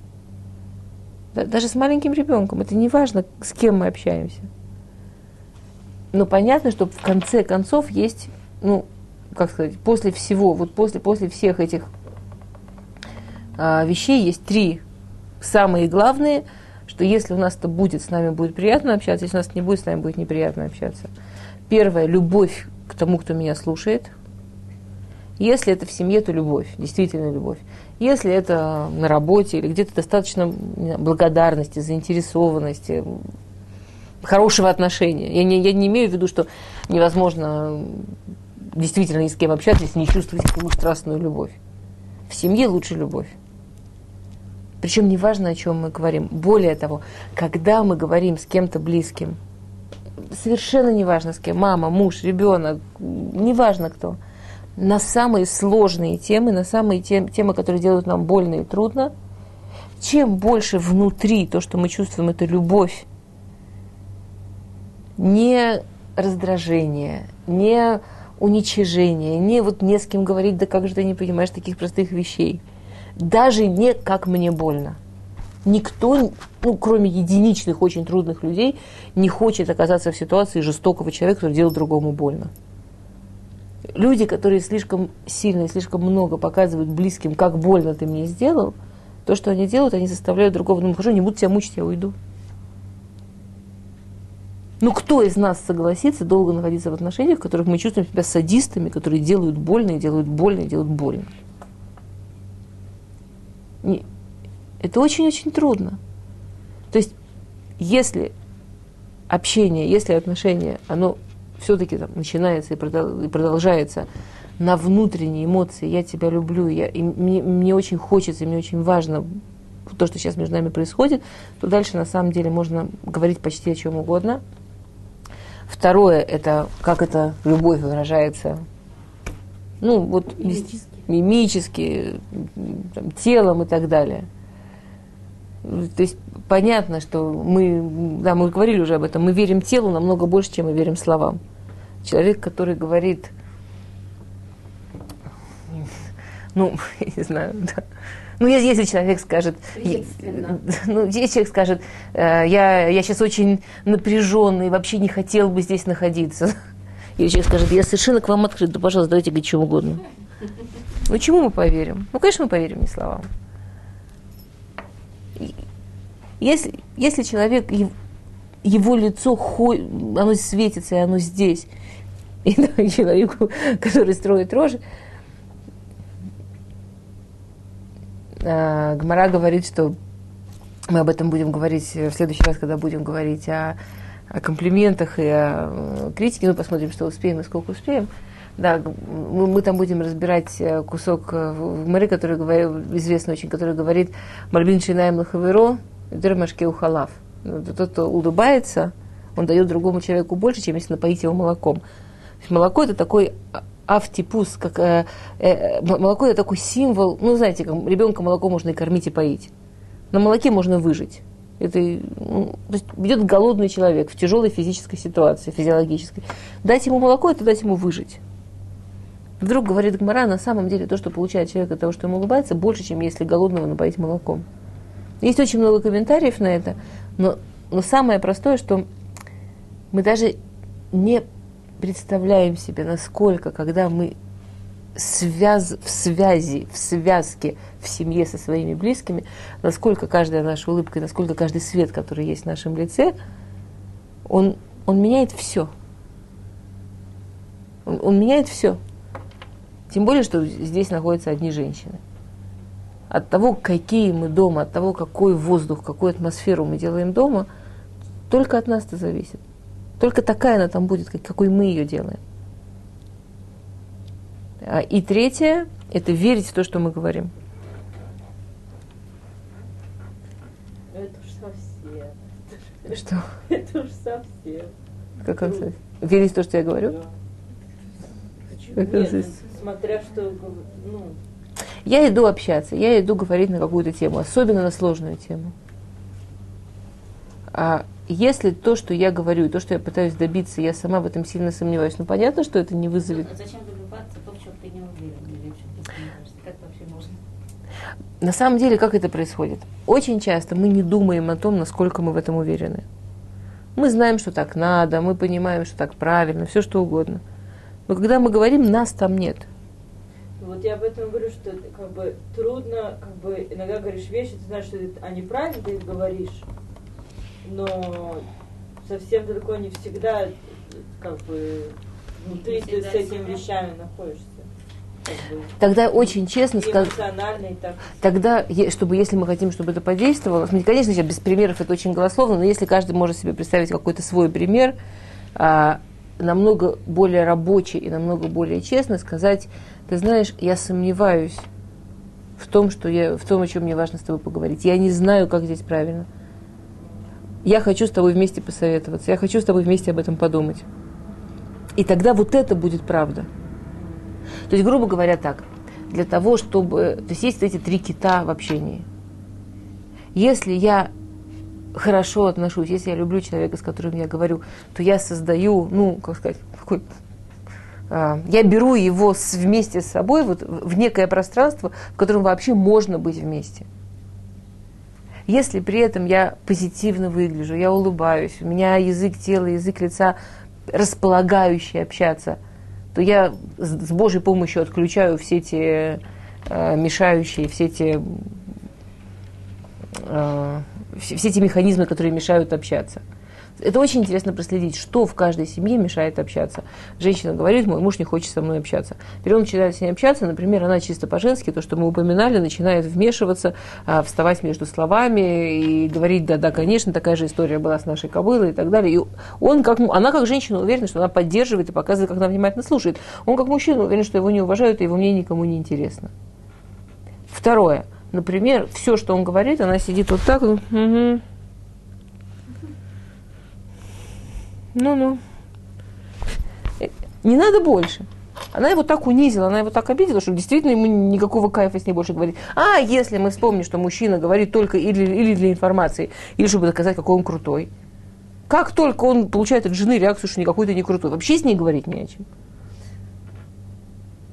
Даже с маленьким ребенком. Это не важно, с кем мы общаемся. Но понятно, что в конце концов есть, ну, как сказать, после всего, вот после, после всех этих а, вещей есть три самые главные – что если у нас это будет, с нами будет приятно общаться, если у нас не будет, с нами будет неприятно общаться. Первое – любовь к тому, кто меня слушает. Если это в семье, то любовь, действительно любовь. Если это на работе или где-то достаточно благодарности, заинтересованности, хорошего отношения. Я не, я не имею в виду, что невозможно действительно ни с кем общаться, если не чувствовать к страстную любовь. В семье лучше любовь. Причем не важно, о чем мы говорим. Более того, когда мы говорим с кем-то близким, совершенно не важно с кем, мама, муж, ребенок, не важно кто, на самые сложные темы, на самые тем, темы, которые делают нам больно и трудно, чем больше внутри то, что мы чувствуем, это любовь, не раздражение, не уничижение, не вот не с кем говорить, да как же ты не понимаешь таких простых вещей – даже не как мне больно. Никто, ну, кроме единичных, очень трудных людей, не хочет оказаться в ситуации жестокого человека, который делает другому больно. Люди, которые слишком сильно и слишком много показывают близким, как больно ты мне сделал, то, что они делают, они заставляют другого, ну, хорошо, не буду тебя мучить, я уйду. Ну, кто из нас согласится долго находиться в отношениях, в которых мы чувствуем себя садистами, которые делают больно и делают больно и делают больно? Это очень-очень трудно. То есть, если общение, если отношение, оно все-таки там начинается и продолжается на внутренние эмоции, я тебя люблю, я, и мне, мне очень хочется, и мне очень важно то, что сейчас между нами происходит, то дальше на самом деле можно говорить почти о чем угодно. Второе, это как эта любовь выражается, ну вот мимически, мимически там, телом и так далее – то есть понятно, что мы, да, мы говорили уже об этом, мы верим телу намного больше, чем мы верим словам. Человек, который говорит, ну, *laughs* я не знаю, да. Ну, если человек скажет, *laughs* ну, если человек скажет, «Э, я, я сейчас очень напряженный, вообще не хотел бы здесь находиться. *laughs* Или человек скажет, я совершенно к вам открыт, да, пожалуйста, давайте говорить чем угодно. Ну, чему мы поверим? Ну, конечно, мы поверим не словам. Если, если человек, его лицо, оно светится, и оно здесь, *laughs* и человеку, который строит рожи, а, Гмара говорит, что мы об этом будем говорить в следующий раз, когда будем говорить о, о комплиментах и о критике. Ну, посмотрим, что успеем и сколько успеем. Да, мы, мы там будем разбирать э, кусок э, в Мэри, который говорит, известный очень, который говорит Мальбин Шинаем Лахаверо, Дермашке ухалав. Ну, тот, кто улыбается, он дает другому человеку больше, чем если напоить его молоком. молоко это такой автипус, как э, э, молоко это такой символ, ну знаете, как ребенка молоко можно и кормить и поить. На молоке можно выжить. Это ну, то есть идет голодный человек в тяжелой физической ситуации, физиологической. Дать ему молоко, это дать ему выжить. Вдруг говорит Гмара, на самом деле то, что получает человек от того, что ему улыбается, больше, чем если голодного напоить молоком. Есть очень много комментариев на это, но, но самое простое, что мы даже не представляем себе, насколько, когда мы связ, в связи, в связке в семье со своими близкими, насколько каждая наша улыбка, насколько каждый свет, который есть в нашем лице, он, он меняет все. Он, он меняет все. Тем более, что здесь находятся одни женщины. От того, какие мы дома, от того, какой воздух, какую атмосферу мы делаем дома, только от нас это зависит. Только такая она там будет, как- какой мы ее делаем. А, И третье – это верить в то, что мы говорим. Это уж совсем. Что? *laughs* Это уж совсем. Как он сказать? Верить в то, что я говорю? Да. Нет, смотря что, ну, Я иду общаться, я иду говорить на какую-то тему, особенно на сложную тему. А если то, что я говорю, и то, что я пытаюсь добиться, я сама в этом сильно сомневаюсь, ну понятно, что это не вызовет. А зачем добиваться то, в чем ты не уверен? Или в чем ты сомневаешься? Как вообще можно? На самом деле, как это происходит? Очень часто мы не думаем о том, насколько мы в этом уверены. Мы знаем, что так надо, мы понимаем, что так правильно, все что угодно. Но когда мы говорим, нас там нет. Вот я об этом говорю, что как бы трудно, как бы иногда говоришь вещи, ты знаешь, что это, они правильно ты их говоришь, но совсем далеко не всегда как бы внутри ты с этими себя. вещами находишься. Как бы, Тогда очень честно сказать. Тогда, чтобы если мы хотим, чтобы это подействовало, конечно, сейчас без примеров это очень голословно, но если каждый может себе представить какой-то свой пример, а, намного более рабочий и намного более честно сказать, ты знаешь, я сомневаюсь в том, что я, в том, о чем мне важно с тобой поговорить. Я не знаю, как здесь правильно. Я хочу с тобой вместе посоветоваться, я хочу с тобой вместе об этом подумать. И тогда вот это будет правда. То есть, грубо говоря, так, для того, чтобы... То есть, есть эти три кита в общении. Если я хорошо отношусь, если я люблю человека, с которым я говорю, то я создаю, ну, как сказать, какой а, я беру его вместе с собой вот, в некое пространство, в котором вообще можно быть вместе. Если при этом я позитивно выгляжу, я улыбаюсь, у меня язык тела, язык лица располагающий общаться, то я с Божьей помощью отключаю все эти э, мешающие, все эти, э, все, все эти механизмы, которые мешают общаться. Это очень интересно проследить, что в каждой семье мешает общаться. Женщина говорит, мой муж не хочет со мной общаться. Теперь он начинает с ней общаться, например, она чисто по-женски, то, что мы упоминали, начинает вмешиваться, а, вставать между словами и говорить, да-да, конечно, такая же история была с нашей кобылой и так далее. И он как, она как женщина уверена, что она поддерживает и показывает, как она внимательно слушает. Он как мужчина уверен, что его не уважают, и его мнение никому не интересно. Второе. Например, все, что он говорит, она сидит вот так, вот, ну-ну. Э, Не надо больше. Она его так унизила, она его так обидела, что действительно ему никакого кайфа с ней больше говорить. А если мы вспомним, что мужчина говорит только или, или для информации, или чтобы доказать, какой он крутой. Как только он получает от жены реакцию, что никакой ты не крутой, вообще с ней говорить не о чем.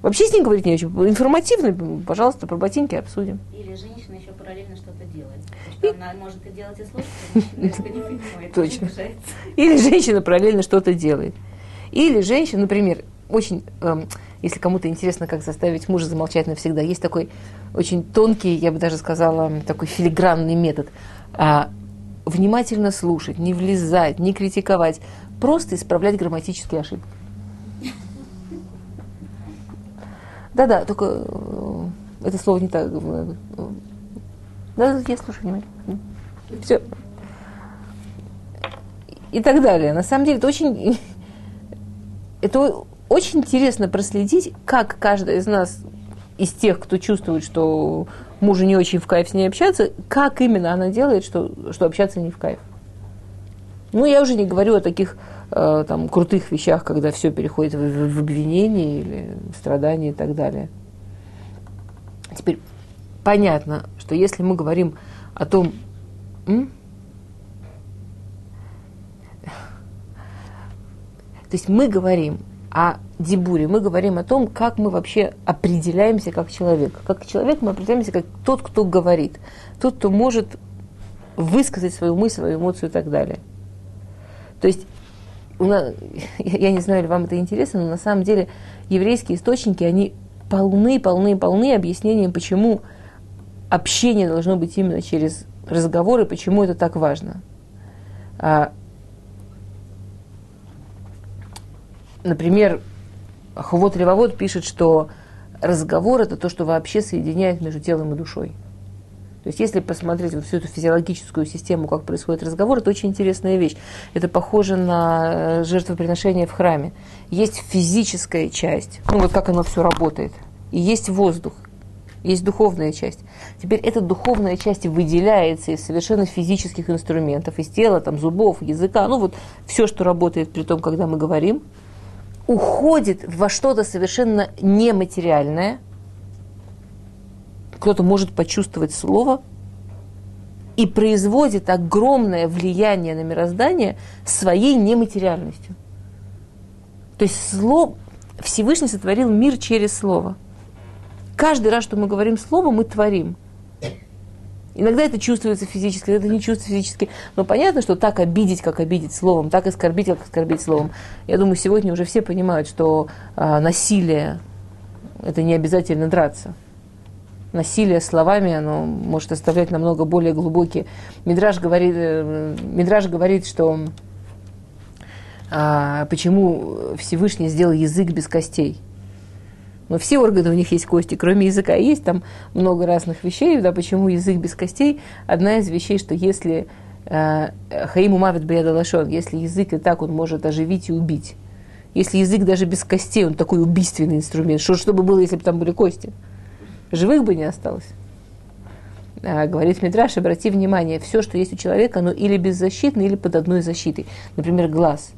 Вообще с ней говорить не о чем. Информативно, пожалуйста, про ботинки обсудим. Или женщина еще параллельно что-то делает. Что она может и делать, и слушать, это не понимает. Точно. Или женщина параллельно что-то делает. Или женщина, например, очень, эм, если кому-то интересно, как заставить мужа замолчать навсегда, есть такой очень тонкий, я бы даже сказала, такой филигранный метод. А, внимательно слушать, не влезать, не критиковать, просто исправлять грамматические ошибки. Да-да, только э, это слово не так. Да, я слушаю внимательно. Все. И так далее. На самом деле это очень, *laughs* это очень интересно проследить, как каждый из нас, из тех, кто чувствует, что мужу не очень в кайф с ней общаться, как именно она делает, что, что общаться не в кайф. Ну, я уже не говорю о таких э, там, крутых вещах, когда все переходит в, в- в обвинение или в страдания и так далее. Теперь понятно, что если мы говорим о том, то есть мы говорим о дебуре, мы говорим о том, как мы вообще определяемся как человек. Как человек мы определяемся как тот, кто говорит, тот, кто может высказать свою мысль, свою эмоцию и так далее. То есть, нас, *laughs* я не знаю, ли вам это интересно, но на самом деле еврейские источники, они полны, полны, полны объяснением, почему общение должно быть именно через разговоры, почему это так важно. А, например, Хувот Ревовод пишет, что разговор – это то, что вообще соединяет между телом и душой. То есть, если посмотреть вот всю эту физиологическую систему, как происходит разговор, это очень интересная вещь. Это похоже на э, жертвоприношение в храме. Есть физическая часть, ну вот как оно все работает, и есть воздух, есть духовная часть. Теперь эта духовная часть выделяется из совершенно физических инструментов, из тела, там, зубов, языка, ну вот все, что работает при том, когда мы говорим, уходит во что-то совершенно нематериальное – кто-то может почувствовать слово и производит огромное влияние на мироздание своей нематериальностью. То есть слово, Всевышний сотворил мир через слово. Каждый раз, что мы говорим слово, мы творим. Иногда это чувствуется физически, иногда это не чувствуется физически. Но понятно, что так обидеть, как обидеть словом, так оскорбить, как оскорбить словом. Я думаю, сегодня уже все понимают, что а, насилие – это не обязательно драться насилие словами, оно может оставлять намного более глубокие. Мидраж говорит, э, Мидраж говорит что а, почему Всевышний сделал язык без костей. Но все органы у них есть кости, кроме языка. Есть там много разных вещей, да, почему язык без костей. Одна из вещей, что если э, Хаиму Мавит Баядалашон, если язык и так он может оживить и убить. Если язык даже без костей, он такой убийственный инструмент. Что, что бы было, если бы там были кости? живых бы не осталось. А, говорит Мидраш, обрати внимание, все, что есть у человека, оно или беззащитно, или под одной защитой. Например, глаз.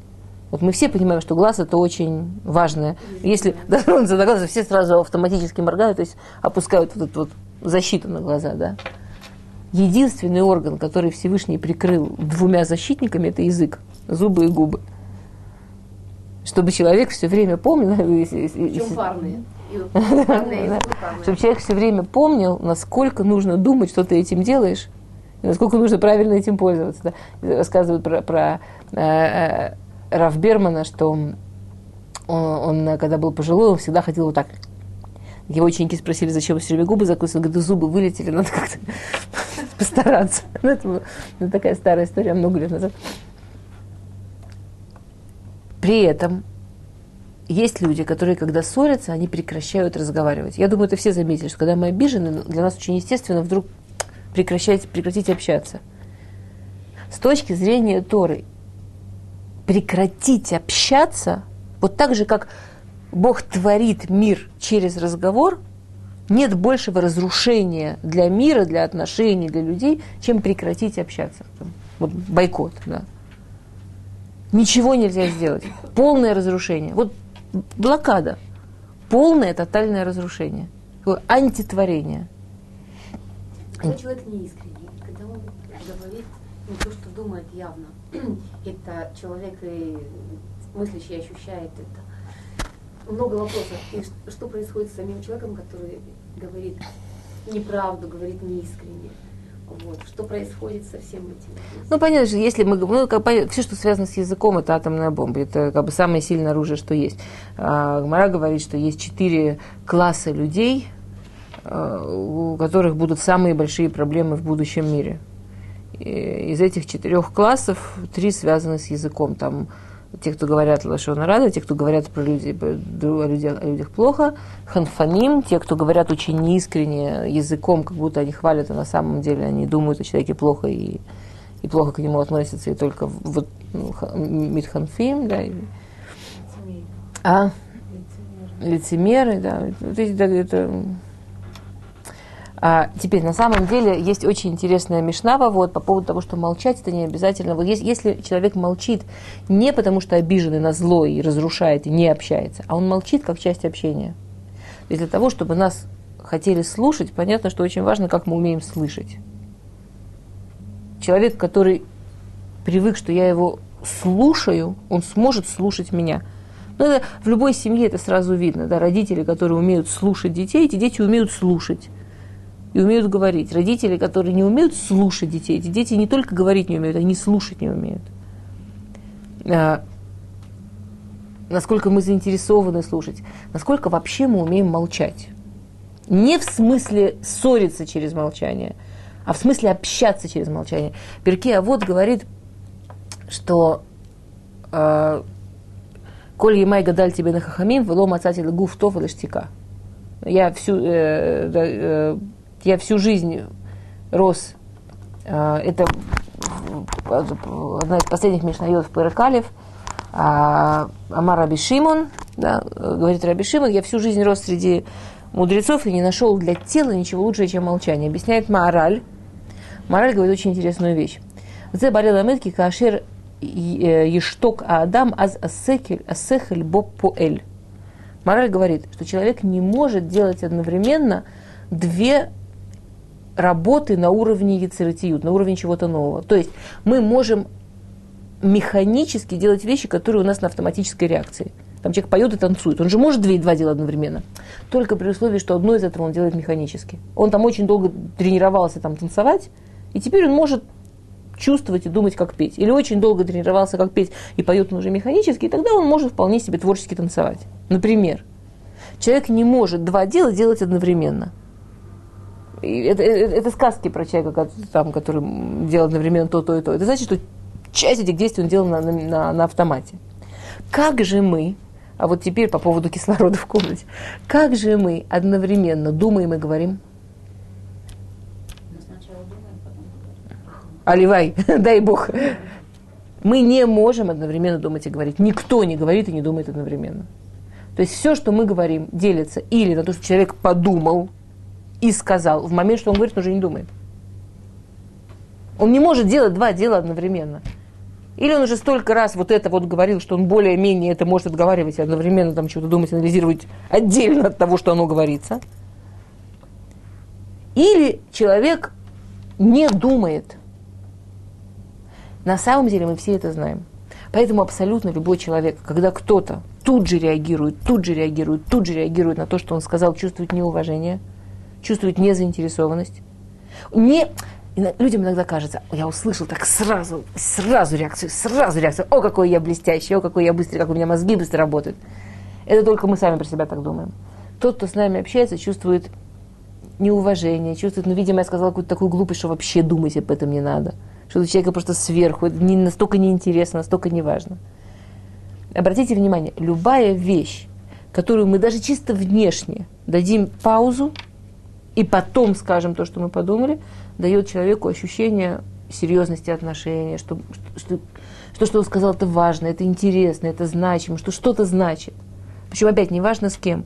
Вот мы все понимаем, что глаз это очень важное. Если дотронуться до глаза, все сразу автоматически моргают, то есть опускают вот эту вот защиту на глаза, да. Единственный орган, который Всевышний прикрыл двумя защитниками, это язык, зубы и губы. Чтобы человек все время помнил. *laughs* Причем *laughs* парные. Чтобы человек все время помнил, насколько нужно думать, что ты этим делаешь, насколько нужно правильно этим пользоваться. Рассказывают про, про э, э, Раф Бермана, что он, он, когда был пожилой, он всегда ходил вот так. Его ученики спросили, зачем все время губы закусывать. Он говорит, зубы вылетели, надо как-то *laughs* постараться. *laughs* Ну, это, такая старая история, много лет назад. При этом есть люди, которые, когда ссорятся, они прекращают разговаривать. Я думаю, это все заметили, что когда мы обижены, для нас очень естественно вдруг прекращать, прекратить общаться. С точки зрения Торы, прекратить общаться, вот так же, как Бог творит мир через разговор, нет большего разрушения для мира, для отношений, для людей, чем прекратить общаться. Вот бойкот, да. Ничего нельзя сделать. Полное разрушение. Вот блокада, полное тотальное разрушение, антитворение. Когда человек неискренний, когда он говорит не то, что думает явно, *clears throat* это человек и мыслящий ощущает это. Много вопросов. И что происходит с самим человеком, который говорит неправду, говорит неискренне? Вот. Что происходит со всем этим? Ну, понятно, что если мы ну, как, все, что связано с языком, это атомная бомба. Это как бы самое сильное оружие, что есть. А, Гмара говорит, что есть четыре класса людей, а, у которых будут самые большие проблемы в будущем мире. Из этих четырех классов три связаны с языком. Там те, кто говорят лошона рада, те, кто говорят про людей, о, людях, о людях плохо, ханфаним, те, кто говорят очень неискренне языком, как будто они хвалят, а на самом деле они думают о человеке плохо и, и плохо к нему относятся, и только вот ну, митханфим, да, и, а? Лицемеры, да, вот эти, да, это а, теперь, на самом деле, есть очень интересная мишнава вот, по поводу того, что молчать это не обязательно. Вот есть, если человек молчит не потому, что обиженный на зло и разрушает, и не общается, а он молчит как часть общения. То есть для того, чтобы нас хотели слушать, понятно, что очень важно, как мы умеем слышать. Человек, который привык, что я его слушаю, он сможет слушать меня. Но это, в любой семье это сразу видно. Да, родители, которые умеют слушать детей, эти дети умеют слушать и умеют говорить. Родители, которые не умеют слушать детей, эти дети не только говорить не умеют, они слушать не умеют. А, насколько мы заинтересованы слушать, насколько вообще мы умеем молчать. Не в смысле ссориться через молчание, а в смысле общаться через молчание. Перке, а вот говорит, что э, Коль емай гадаль тебе на хахамим, вело мацати гуф тов и штика. Я всю, э, э, я всю жизнь рос. Э, это одна из последних мишнайот в Пыракалев. А, Амар Раби Шимон, да, говорит Раби Шимон, я всю жизнь рос среди мудрецов и не нашел для тела ничего лучшего, чем молчание. Объясняет Маораль. Мораль говорит очень интересную вещь. Зе барел амитки кашер ешток аадам аз асекель асехель боб поэль. Мораль говорит, что человек не может делать одновременно две работы на уровне яцератиют, на уровне чего-то нового. То есть мы можем механически делать вещи, которые у нас на автоматической реакции. Там человек поет и танцует. Он же может две и два дела одновременно. Только при условии, что одно из этого он делает механически. Он там очень долго тренировался там танцевать, и теперь он может чувствовать и думать, как петь. Или очень долго тренировался, как петь, и поет он уже механически, и тогда он может вполне себе творчески танцевать. Например, человек не может два дела делать одновременно. Это, это, это сказки про человека, там, который делает одновременно то, то и то. Это значит, что часть этих действий он делал на, на, на автомате. Как же мы, а вот теперь по поводу кислорода в комнате, как же мы одновременно думаем и говорим? Оливай, *laughs* дай бог. Мы не можем одновременно думать и говорить. Никто не говорит и не думает одновременно. То есть все, что мы говорим, делится или на то, что человек подумал и сказал, в момент, что он говорит, он уже не думает. Он не может делать два дела одновременно. Или он уже столько раз вот это вот говорил, что он более-менее это может отговаривать и одновременно там что-то думать, анализировать отдельно от того, что оно говорится. Или человек не думает. На самом деле мы все это знаем. Поэтому абсолютно любой человек, когда кто-то тут же реагирует, тут же реагирует, тут же реагирует на то, что он сказал, чувствует неуважение, чувствует незаинтересованность. Не, людям иногда кажется, я услышал так сразу, сразу реакцию, сразу реакцию. О, какой я блестящий, о, какой я быстрый, как у меня мозги быстро работают. Это только мы сами про себя так думаем. Тот, кто с нами общается, чувствует неуважение, чувствует, ну, видимо, я сказала какую-то такую глупость, что вообще думать об этом не надо что у человека просто сверху, это не, настолько неинтересно, настолько неважно. Обратите внимание, любая вещь, которую мы даже чисто внешне дадим паузу, и потом скажем то, что мы подумали, дает человеку ощущение серьезности отношений, что, что, что, что он сказал, это важно, это интересно, это значимо, что что-то значит. Причем опять, неважно с кем.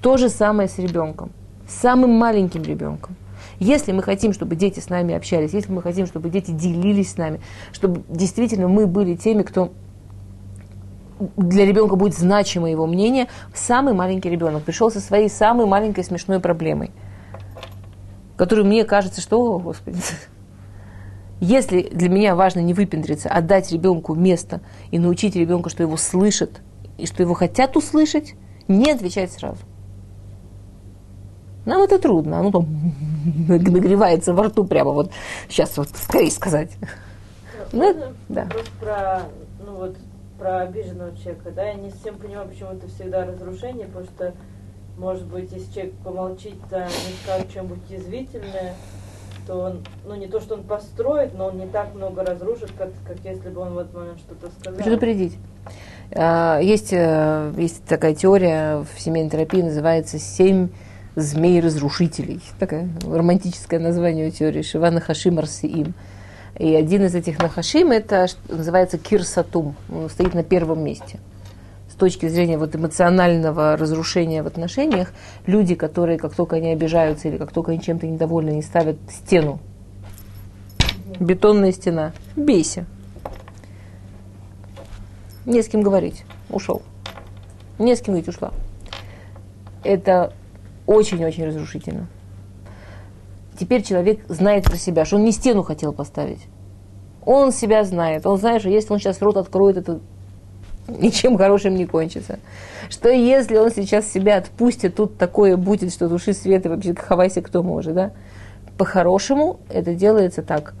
То же самое с ребенком, с самым маленьким ребенком. Если мы хотим, чтобы дети с нами общались, если мы хотим, чтобы дети делились с нами, чтобы действительно мы были теми, кто для ребенка будет значимо его мнение, самый маленький ребенок пришел со своей самой маленькой смешной проблемой, которую мне кажется, что, о, Господи, *laughs* если для меня важно не выпендриться, а дать ребенку место и научить ребенка, что его слышат и что его хотят услышать, не отвечать сразу. Нам это трудно, оно там *laughs* нагревается во рту прямо вот сейчас вот скорее сказать. Ну, да. про, ну вот, про обиженного человека, да, я не совсем понимаю, почему это всегда разрушение, потому что, может быть, если человек помолчит, да, не скажет что-нибудь язвительное, то он, ну не то, что он построит, но он не так много разрушит, как, как если бы он в этот момент что-то сказал. Предупредить. А, есть, э, есть такая теория в семейной терапии, называется «семь змей-разрушителей. Такое романтическое название у теории Шива Нахашим Арсиим. И один из этих Нахашим это называется Кирсатум. Он стоит на первом месте. С точки зрения вот эмоционального разрушения в отношениях, люди, которые как только они обижаются или как только они чем-то недовольны, они ставят стену. Бетонная стена. Бейся. Не с кем говорить. Ушел. Не с кем говорить, ушла. Это очень-очень разрушительно. Теперь человек знает про себя, что он не стену хотел поставить. Он себя знает. Он знает, что если он сейчас рот откроет, это ничем хорошим не кончится. Что если он сейчас себя отпустит, тут такое будет, что души света вообще хавайся кто может, да? По-хорошему это делается так.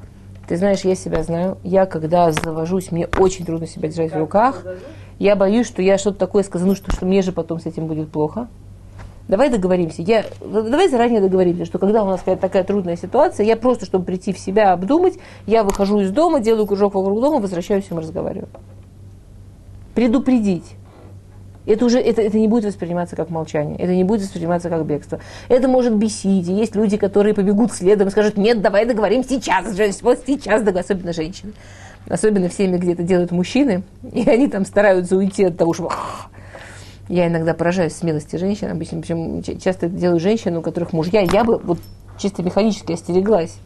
Ты знаешь, я себя знаю. Я, когда завожусь, мне очень трудно себя держать в руках. Я боюсь, что я что-то такое скажу, ну, что, что мне же потом с этим будет плохо. Давай договоримся. Я, давай заранее договоримся, что когда у нас какая-то такая трудная ситуация, я просто, чтобы прийти в себя, обдумать, я выхожу из дома, делаю кружок вокруг дома, возвращаюсь и мы разговариваем. предупредить. Это уже это, это не будет восприниматься как молчание, это не будет восприниматься как бегство. Это может бесить. И есть люди, которые побегут следом и скажут, нет, давай договорим сейчас же, вот сейчас, особенно женщины. Особенно в семье, где это делают мужчины, и они там стараются уйти от того, что я иногда поражаюсь смелости женщин, обычно, причем часто это делают женщины, у которых мужья, я бы вот чисто механически остереглась.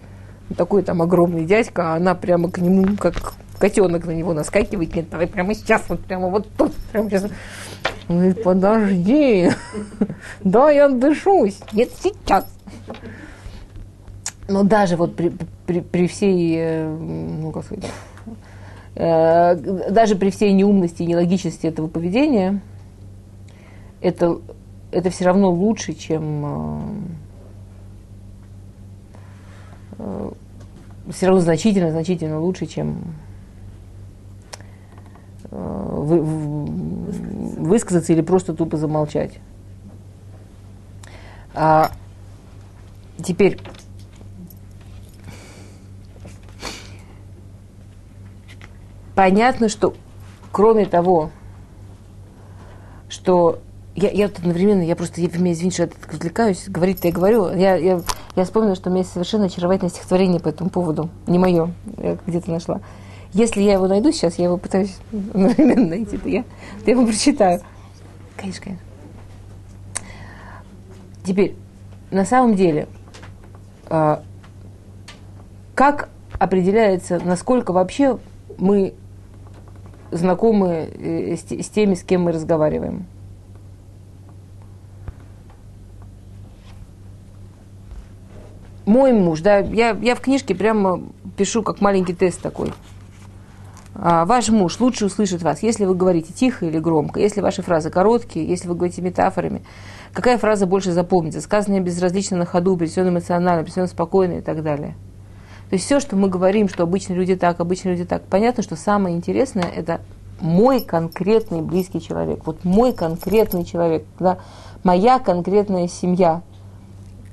Такой там огромный дядька, а она прямо к нему, как котенок на него наскакивает, нет, давай прямо сейчас, вот прямо вот тут, прямо сейчас. Он говорит, подожди, *laughs* да, я дышусь, нет, сейчас. Но даже вот при, при, при всей, э, ну, как сказать, э, даже при всей неумности и нелогичности этого поведения, это, это все равно лучше, чем э, все равно значительно, значительно лучше, чем вы, высказаться или просто тупо замолчать. А теперь понятно, что кроме того, что я, я вот одновременно, я просто, я, меня извините, что я отвлекаюсь, говорить-то я говорю, я, я, я вспомнила, что у меня есть совершенно очаровательное стихотворение по этому поводу, не мое, я где-то нашла. Если я его найду сейчас, я его пытаюсь одновременно найти, то я, то я его прочитаю. Конечно, конечно. Теперь, на самом деле, а, как определяется, насколько вообще мы знакомы э, с, с теми, с кем мы разговариваем? Мой муж, да, я, я в книжке прямо пишу как маленький тест такой. А, ваш муж лучше услышит вас, если вы говорите тихо или громко, если ваши фразы короткие, если вы говорите метафорами. Какая фраза больше запомнится? Сказанная безразлично на ходу, принесенная эмоционально, принесенная спокойно и так далее. То есть все, что мы говорим, что обычно люди так, обычно люди так, понятно, что самое интересное – это мой конкретный близкий человек. Вот мой конкретный человек, да, моя конкретная семья.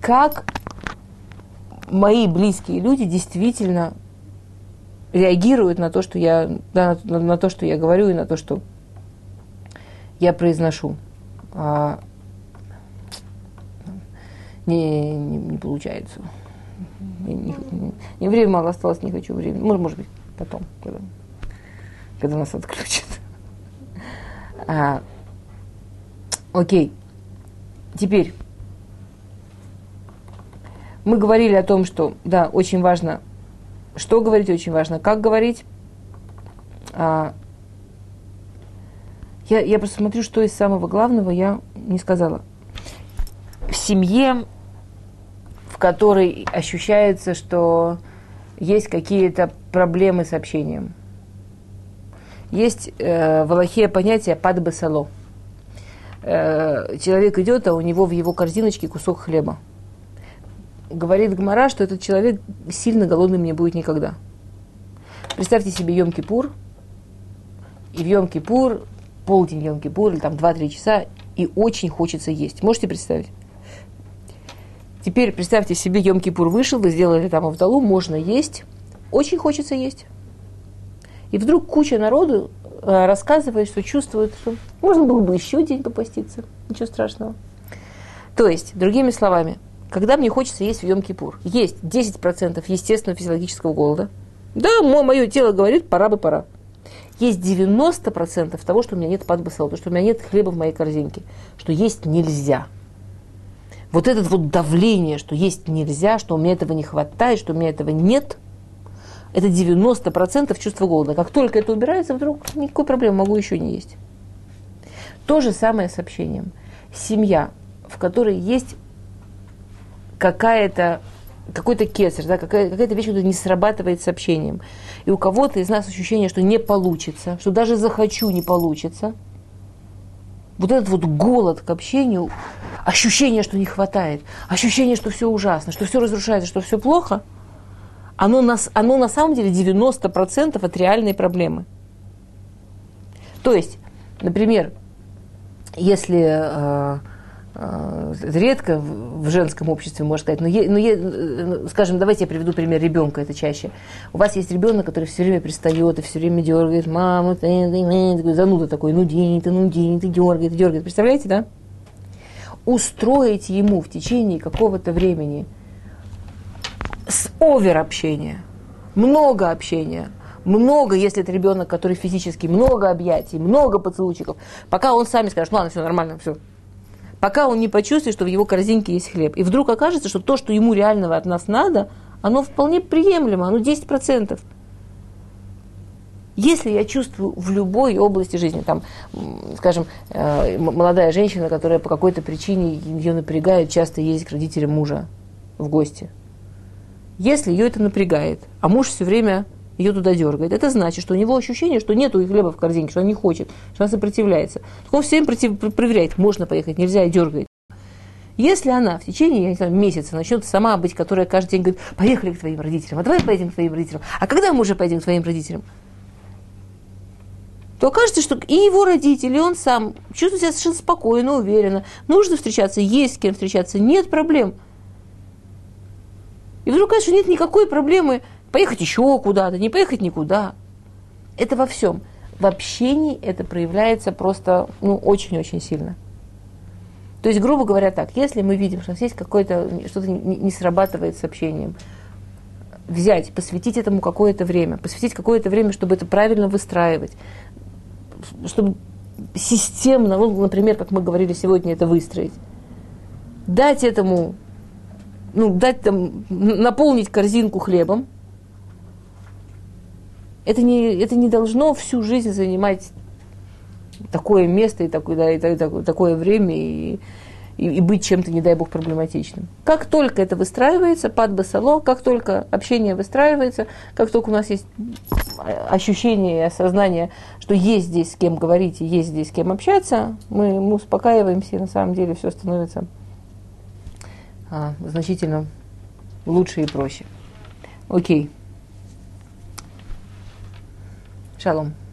Как мои близкие люди действительно реагируют на то, что я, да, на, на то, что я говорю и на то, что я произношу. А, не, не, не получается. Не, не, не, время мало осталось, не хочу времени. Может, может быть, потом, когда, когда нас отключат. А, окей. Теперь мы говорили о том, что, да, очень важно что говорить очень важно, как говорить. А, я, я просто смотрю, что из самого главного я не сказала. В семье, в которой ощущается, что есть какие-то проблемы с общением. Есть э, в Аллахе понятие падбасало. Э, человек идет, а у него в его корзиночке кусок хлеба говорит Гмара, что этот человек сильно голодным не будет никогда. Представьте себе Йом-Кипур, и в Йом-Кипур, полдень Йом-Кипур, или там 2-3 часа, и очень хочется есть. Можете представить? Теперь представьте себе, Йом-Кипур вышел, вы сделали там Авдалу, можно есть, очень хочется есть. И вдруг куча народу э, рассказывает, что чувствует, что можно было бы еще день попаститься, ничего страшного. То есть, другими словами, когда мне хочется есть в Йом-Кипур. Есть 10% естественного физиологического голода. Да, мое тело говорит, пора бы пора. Есть 90% того, что у меня нет подбасала, то, что у меня нет хлеба в моей корзинке, что есть нельзя. Вот это вот давление, что есть нельзя, что у меня этого не хватает, что у меня этого нет, это 90% чувства голода. Как только это убирается, вдруг никакой проблемы, могу еще не есть. То же самое с общением. Семья, в которой есть какая-то какой-то кесарь, да, какая- какая-то вещь, которая не срабатывает с общением. И у кого-то из нас ощущение, что не получится, что даже захочу, не получится. Вот этот вот голод к общению, ощущение, что не хватает, ощущение, что все ужасно, что все разрушается, что все плохо, оно, нас, оно на самом деле 90% от реальной проблемы. То есть, например, если э, редко в женском обществе, можно сказать, но, е, но е, э, скажем, давайте я приведу пример ребенка, это чаще. У вас есть ребенок, который все время пристает и все время дергает, мама, ты, ты, ты, зануда такой, ну день, ты, ну день, ты дергает, дергает. Представляете, да? Устроить ему в течение какого-то времени с овер общения, много общения, много, если это ребенок, который физически, много объятий, много поцелуйчиков, пока он сами скажет, ну ладно, все нормально, все. Пока он не почувствует, что в его корзинке есть хлеб. И вдруг окажется, что то, что ему реального от нас надо, оно вполне приемлемо, оно 10%. Если я чувствую в любой области жизни, там, скажем, э, молодая женщина, которая по какой-то причине ее напрягает часто ездить к родителям мужа в гости. Если ее это напрягает, а муж все время ее туда дергает. Это значит, что у него ощущение, что нету хлеба в корзинке, что он не хочет, что он сопротивляется. Так он все время против, проверяет, можно поехать, нельзя, и дергает. Если она в течение не знаю, месяца начнет сама быть, которая каждый день говорит, поехали к твоим родителям, а давай поедем к твоим родителям, а когда мы уже поедем к твоим родителям? то окажется, что и его родители, и он сам чувствует себя совершенно спокойно, уверенно. Нужно встречаться, есть с кем встречаться, нет проблем. И вдруг, конечно, нет никакой проблемы поехать еще куда-то, не поехать никуда. Это во всем. В общении это проявляется просто ну, очень-очень сильно. То есть, грубо говоря, так, если мы видим, что у нас есть какое-то, что-то не, срабатывает с общением, взять, посвятить этому какое-то время, посвятить какое-то время, чтобы это правильно выстраивать, чтобы системно, ну, например, как мы говорили сегодня, это выстроить. Дать этому, ну, дать там, наполнить корзинку хлебом, это не, это не должно всю жизнь занимать такое место и такое, да, и такое, время и, и, и быть чем-то, не дай бог, проблематичным. Как только это выстраивается, под басало, как только общение выстраивается, как только у нас есть ощущение и осознание, что есть здесь с кем говорить и есть здесь с кем общаться, мы, мы успокаиваемся, и на самом деле все становится а, значительно лучше и проще. Окей. Shalom.